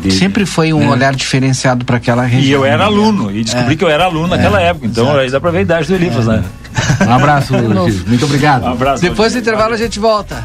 de- Sempre foi um né? olhar diferenciado para aquela região. E eu era aluno, e descobri É. que eu era aluno naquela É, época. Então aí dá pra ver a idade do Elifas, né? Um abraço. [LAUGHS] Muito obrigado. Um abraço. Depois do intervalo a gente volta.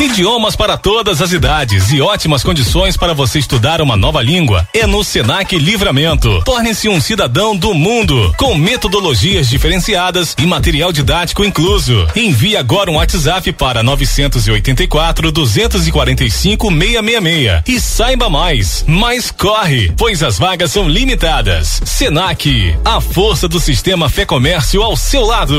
Idiomas para todas as idades e ótimas condições para você estudar uma nova língua é no Senac Livramento. Torne-se um cidadão do mundo com metodologias diferenciadas e material didático incluso. Envie agora um WhatsApp para 984 245 666 e saiba mais. Mas corre, pois as vagas são limitadas. Senac, a força do sistema Fé Comércio ao seu lado.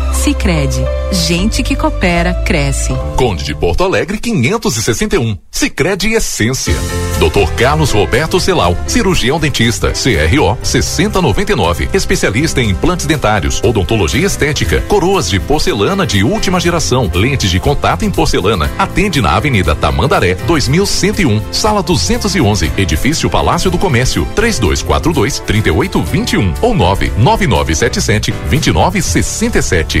Sicredi, gente que coopera cresce. Conde de Porto Alegre 561. Sicredi Essência. Dr. Carlos Roberto Celal, cirurgião dentista, CRO 6099, especialista em implantes dentários, odontologia estética, coroas de porcelana de última geração, lentes de contato em porcelana. Atende na Avenida Tamandaré 2101, sala 211, edifício Palácio do Comércio, 3242 3821 ou 99977 2967.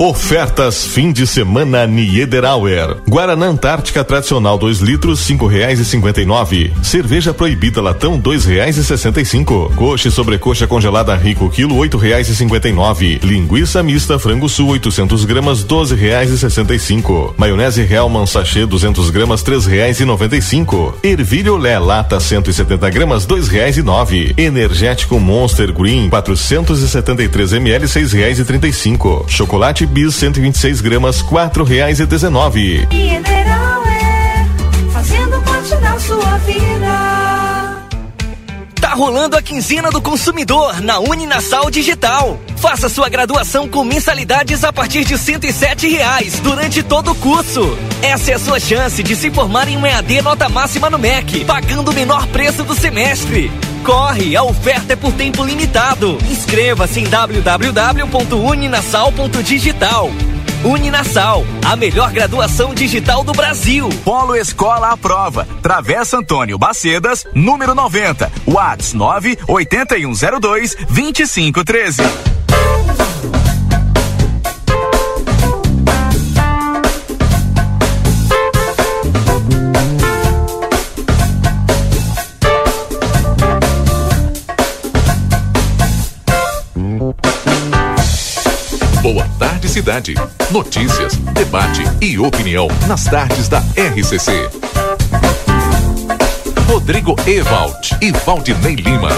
Ofertas fim de semana Niederauer. Guaraná Antártica tradicional 2 litros cinco reais e cinquenta e nove. Cerveja proibida latão dois reais e sessenta e cinco. Coxa e sobrecoxa congelada rico quilo oito reais e cinquenta e nove. Linguiça mista frango sul 800 gramas doze reais e sessenta e cinco. Maionese Hellman sachê 200 gramas três reais e noventa e cinco. Ervilha Olé lata 170 gramas dois reais e nove. Energético Monster Green 473 ml seis reais e trinta e cinco. Chocolate bis 126 gramas quatro reais e dezenove. Mineral é fazendo parte da sua vida. Tá rolando a quinzena do consumidor na Uninasal Digital. Faça sua graduação com mensalidades a partir de R$ reais durante todo o curso. Essa é a sua chance de se formar em um EAD nota máxima no MEC, pagando o menor preço do semestre. Corre, a oferta é por tempo limitado. Inscreva-se em www.uninasal.digital. Uninasal, a melhor graduação digital do Brasil. Polo Escola à Prova. Travessa Antônio Bacedas, número 90. Whats 98102 2513. Cidade. Notícias, debate e opinião nas tardes da RCC. Rodrigo Ewald e Valdinei Lima.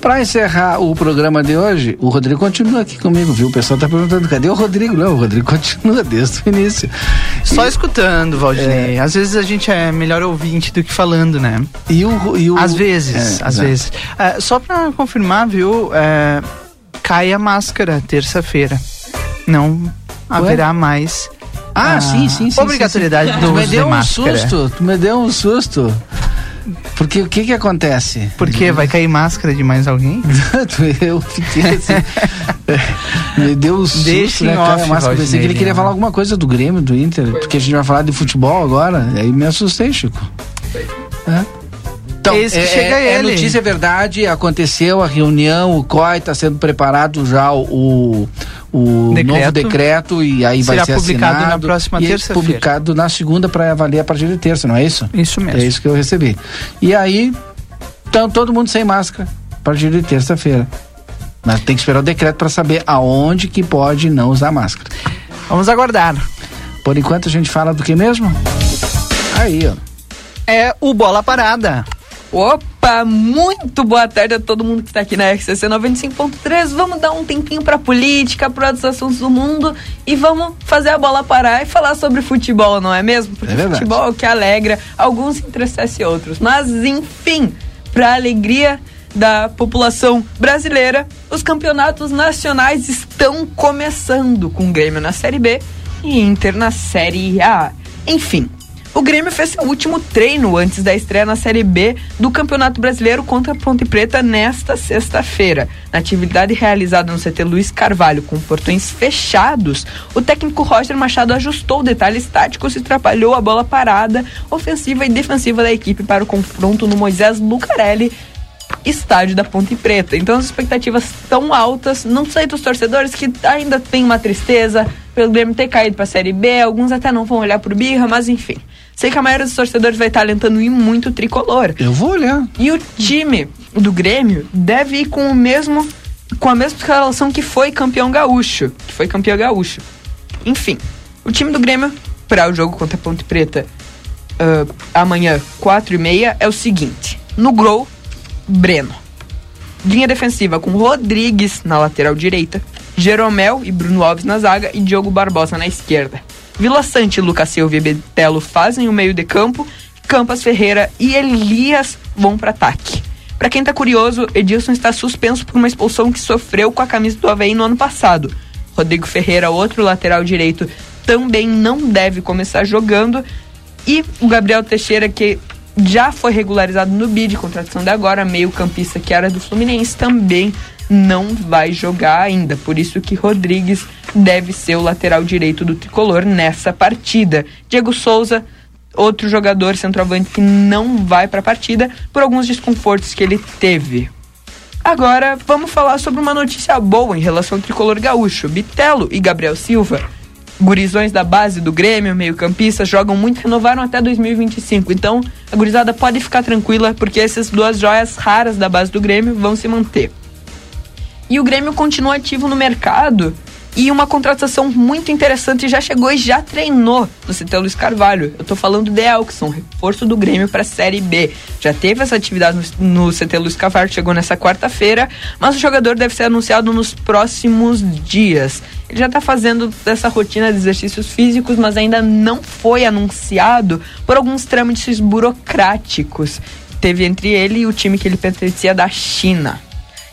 Para encerrar o programa de hoje, o Rodrigo continua aqui comigo, viu? O pessoal tá perguntando, cadê o Rodrigo? Não, o Rodrigo [LAUGHS] continua desde o início. Só E- escutando, Valdinei. Às vezes a gente é melhor ouvinte do que falando, né? E o. E o às vezes, É, às vezes. É, só pra confirmar, viu? é, cai a máscara terça-feira. Não haverá mais. Ah, a sim, sim, sim. Obrigatoriedade sim, sim. do Tu me uso de deu um máscara. susto, tu me deu um susto. Porque o que que acontece? Por quê? Vai cair máscara de mais alguém? [LAUGHS] Eu fiquei assim. [LAUGHS] me deu um susto, Deixa né, cara? off, eu pensei que ele queria falar alguma coisa do Grêmio, do Inter, porque a gente vai falar de futebol agora. Aí me assustei, Chico. É. Então, Eis que é, chega é, é ele. notícia, é verdade, aconteceu a reunião, o COI está sendo preparado já o, o Decreto. novo decreto e aí vai Será ser publicado assinado. na próxima é terça-feira. publicado na segunda para avaliar a partir de terça, não é isso? Isso mesmo. É isso que eu recebi. E aí, então todo mundo sem máscara a partir de terça-feira. Mas tem que esperar o decreto para saber aonde que pode não usar máscara. Vamos aguardar. Por enquanto a gente fala do que mesmo? Aí, ó. É o Bola Parada. Opa, muito boa tarde a todo mundo que está aqui na RCC 95.3. Vamos dar um tempinho para política, para outros assuntos do mundo e vamos fazer a bola parar e falar sobre futebol, não é mesmo? Porque É futebol é o que alegra, alguns entristece outros. Mas, enfim, para alegria da população brasileira, os campeonatos nacionais estão começando com o Grêmio na Série B e Inter na Série A. Enfim, o Grêmio fez seu último treino antes da estreia na Série B do Campeonato Brasileiro contra a Ponte Preta nesta sexta-feira. Na atividade realizada no CT Luiz Carvalho com portões fechados, o técnico Roger Machado ajustou detalhes táticos e atrapalhou a bola parada, ofensiva e defensiva da equipe para o confronto no Moisés Lucarelli estádio da Ponte Preta. Então as expectativas tão altas, não sei dos torcedores que ainda tem uma tristeza pelo Grêmio ter caído para a Série B, alguns até não vão olhar pro Birra, mas enfim. Sei que a maioria dos torcedores vai estar alentando ir muito o tricolor. Eu vou olhar. E o time do Grêmio deve ir com o mesmo com a mesma escalação que foi campeão gaúcho, que foi campeão gaúcho. Enfim, o time do Grêmio para o jogo contra a Ponte Preta ah, amanhã, 4 e meia, é o seguinte. No Grow, Breno. Linha defensiva com Rodrigues na lateral direita, Jeromel e Bruno Alves na zaga e Diogo Barbosa na esquerda. Vila Sante, Lucas Silva e Betelo fazem o meio de campo, Campas Ferreira e Elias vão para ataque. Para quem tá curioso, Edilson está suspenso por uma expulsão que sofreu com a camisa do Havaí no ano passado. Rodrigo Ferreira, outro lateral direito, também não deve começar jogando. E o Gabriel Teixeira, que já foi regularizado no BID, contratação de agora, meio campista que era do Fluminense, também não vai jogar ainda. Por isso que Rodrigues deve ser o lateral direito do tricolor nessa partida. Diego Souza, outro jogador centroavante que não vai para a partida por alguns desconfortos que ele teve. Agora vamos falar sobre uma notícia boa em relação ao tricolor gaúcho. Bitelo e Gabriel Silva, gurizões da base do Grêmio, meio-campistas, jogam muito, renovaram até 2025. Então a gurizada pode ficar tranquila porque essas duas joias raras da base do Grêmio vão se manter. E o Grêmio continua ativo no mercado e uma contratação muito interessante já chegou e já treinou no CT Luiz Carvalho. Eu tô falando de Elkson, reforço do Grêmio para a Série B. Já teve essa atividade no, no CT Luiz Carvalho, chegou nessa quarta-feira, mas o jogador deve ser anunciado nos próximos dias. Ele já tá fazendo essa rotina de exercícios físicos, mas ainda não foi anunciado por alguns trâmites burocráticos. Teve entre ele e o time que ele pertencia da China.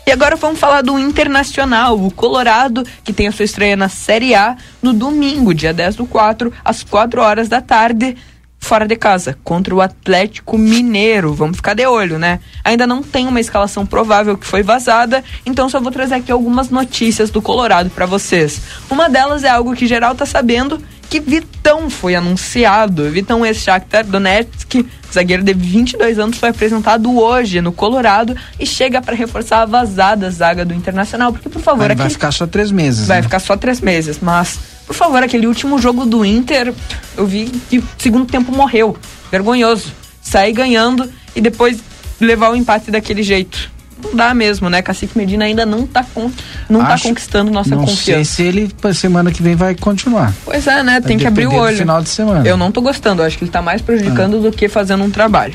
E agora vamos falar do Internacional, o Colorado, que tem a sua estreia na Série A no domingo, dia 10 do 4, às 4 horas da tarde, fora de casa, contra o Atlético Mineiro. Vamos ficar de olho, né? Ainda não tem uma escalação provável que foi vazada, então só vou trazer aqui algumas notícias do Colorado para vocês. Uma delas é algo que geral tá sabendo, que Vitão foi anunciado. Vitão ex-Shakhtar Donetsk, zagueiro de 22 anos, foi apresentado hoje no Colorado e chega para reforçar a vazada zaga do Internacional. Porque, por favor, aquele... vai ficar só três meses. Vai né? ficar só três meses, mas, por favor, aquele último jogo do Inter, eu vi que o segundo tempo morreu. Vergonhoso. Sair ganhando e depois levar o empate daquele jeito. Não dá mesmo, né? Cacique Medina ainda não tá, con... não tá Acho- conquistando nossa Não sei confiança. se ele, pra semana que vem, vai continuar. Pois é, né? Vai Tem que abrir o olho. final de semana. Eu não tô gostando, acho que ele tá mais prejudicando do que fazendo um trabalho.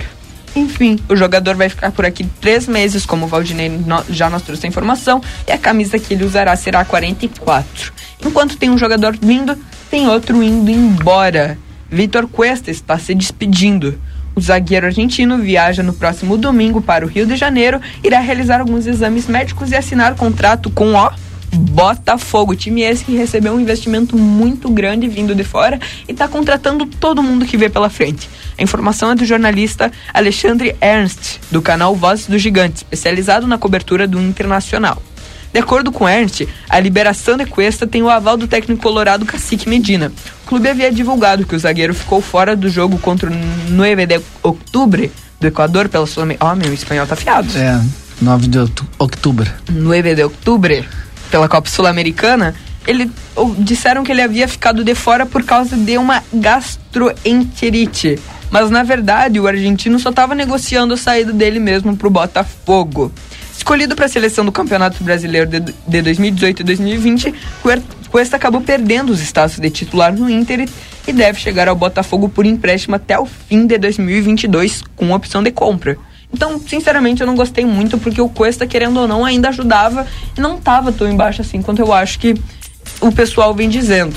Enfim, o jogador vai ficar por aqui três meses, como o Valdinei no- já nos trouxe a informação, e a camisa que ele usará será 44. Enquanto tem um jogador vindo, tem outro indo embora. Vitor Cuesta está se despedindo. O zagueiro argentino viaja no próximo domingo para o Rio de Janeiro, irá realizar alguns exames médicos e assinar contrato com o Botafogo, time esse que recebeu um investimento muito grande vindo de fora e está contratando todo mundo que vê pela frente. A informação é do jornalista Alexandre Ernst, do canal Vozes do Gigante, especializado na cobertura do Internacional. De acordo com Ernst, a liberação de Cuesta tem o aval do técnico colorado Cacique Medina. O clube havia divulgado que o zagueiro ficou fora do jogo contra o 9 de outubro do Equador pela sua... Ó, meu espanhol tá afiado. É, 9 de outu- outubro. 9 de outubro, pela Copa Sul-Americana, ele disseram que ele havia ficado de fora por causa de uma gastroenterite. Mas na verdade, o argentino só estava negociando a saída dele mesmo pro Botafogo. Escolhido para a seleção do Campeonato Brasileiro de, de 2018 e 2020, Cuer- Cuesta acabou perdendo os status de titular no Inter e- deve chegar ao Botafogo por empréstimo até o fim de 2022 com opção de compra. Então, sinceramente, eu não gostei muito porque o Cuesta, querendo ou não, ainda ajudava e não estava tão embaixo assim quanto eu acho que o pessoal vem dizendo.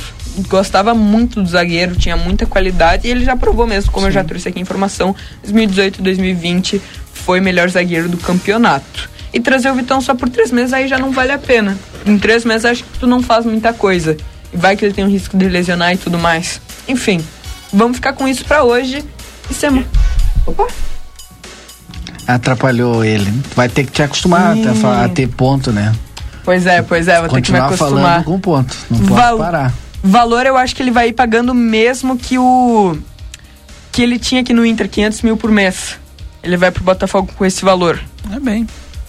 Gostava muito do zagueiro, tinha muita qualidade e ele já provou mesmo, como eu já trouxe aqui a informação, 2018 e 2020 foi melhor zagueiro do campeonato. E trazer o Vitão só por três meses aí já não vale a pena. Em três meses acho que tu não faz muita coisa. E vai que ele tem um risco de lesionar e tudo mais. Enfim, vamos ficar com isso pra hoje. E semana. Opa! Atrapalhou ele. Vai ter que te acostumar a, a ter ponto, né? Pois é, pois é, vou ter que me Continuar acostumar. falando com ponto. Não pode Val- parar. Valor eu acho que ele vai ir pagando mesmo que o. que ele tinha aqui no Inter, 500 mil por mês. Ele vai pro Botafogo com esse valor. É bem.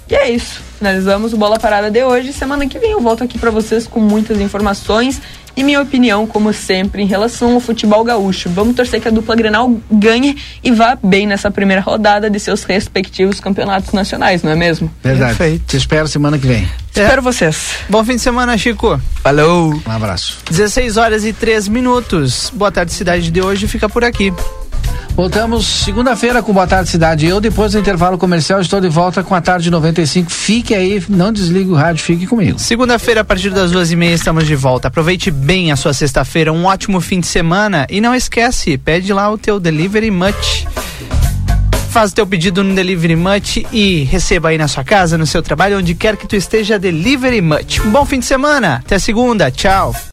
E é isso. Finalizamos o Bola Parada de hoje. Semana que vem eu volto aqui pra vocês com muitas informações e minha opinião, como sempre, em relação ao futebol gaúcho. Vamos torcer que a dupla Grenal ganhe e vá bem nessa primeira rodada de seus respectivos campeonatos nacionais, não é mesmo? Verdade. Te espero semana que vem. Espero vocês. Bom fim de semana, Chico. Falou. Um abraço. 16 horas e 3 minutos. Boa tarde, cidade de hoje fica por aqui. Voltamos segunda-feira com Boa Tarde Cidade. Eu, depois do intervalo comercial, estou de volta com a tarde 95. Fique aí, não desligue o rádio, fique comigo. Segunda-feira, a partir das duas e meia, estamos de volta. Aproveite bem a sua sexta-feira, um ótimo fim de semana. E não esquece, pede lá o teu Delivery Much. Faz o teu pedido no Delivery Much e receba aí na sua casa, no seu trabalho, onde quer que tu esteja, Delivery Much. Um bom fim de semana. Até segunda. Tchau.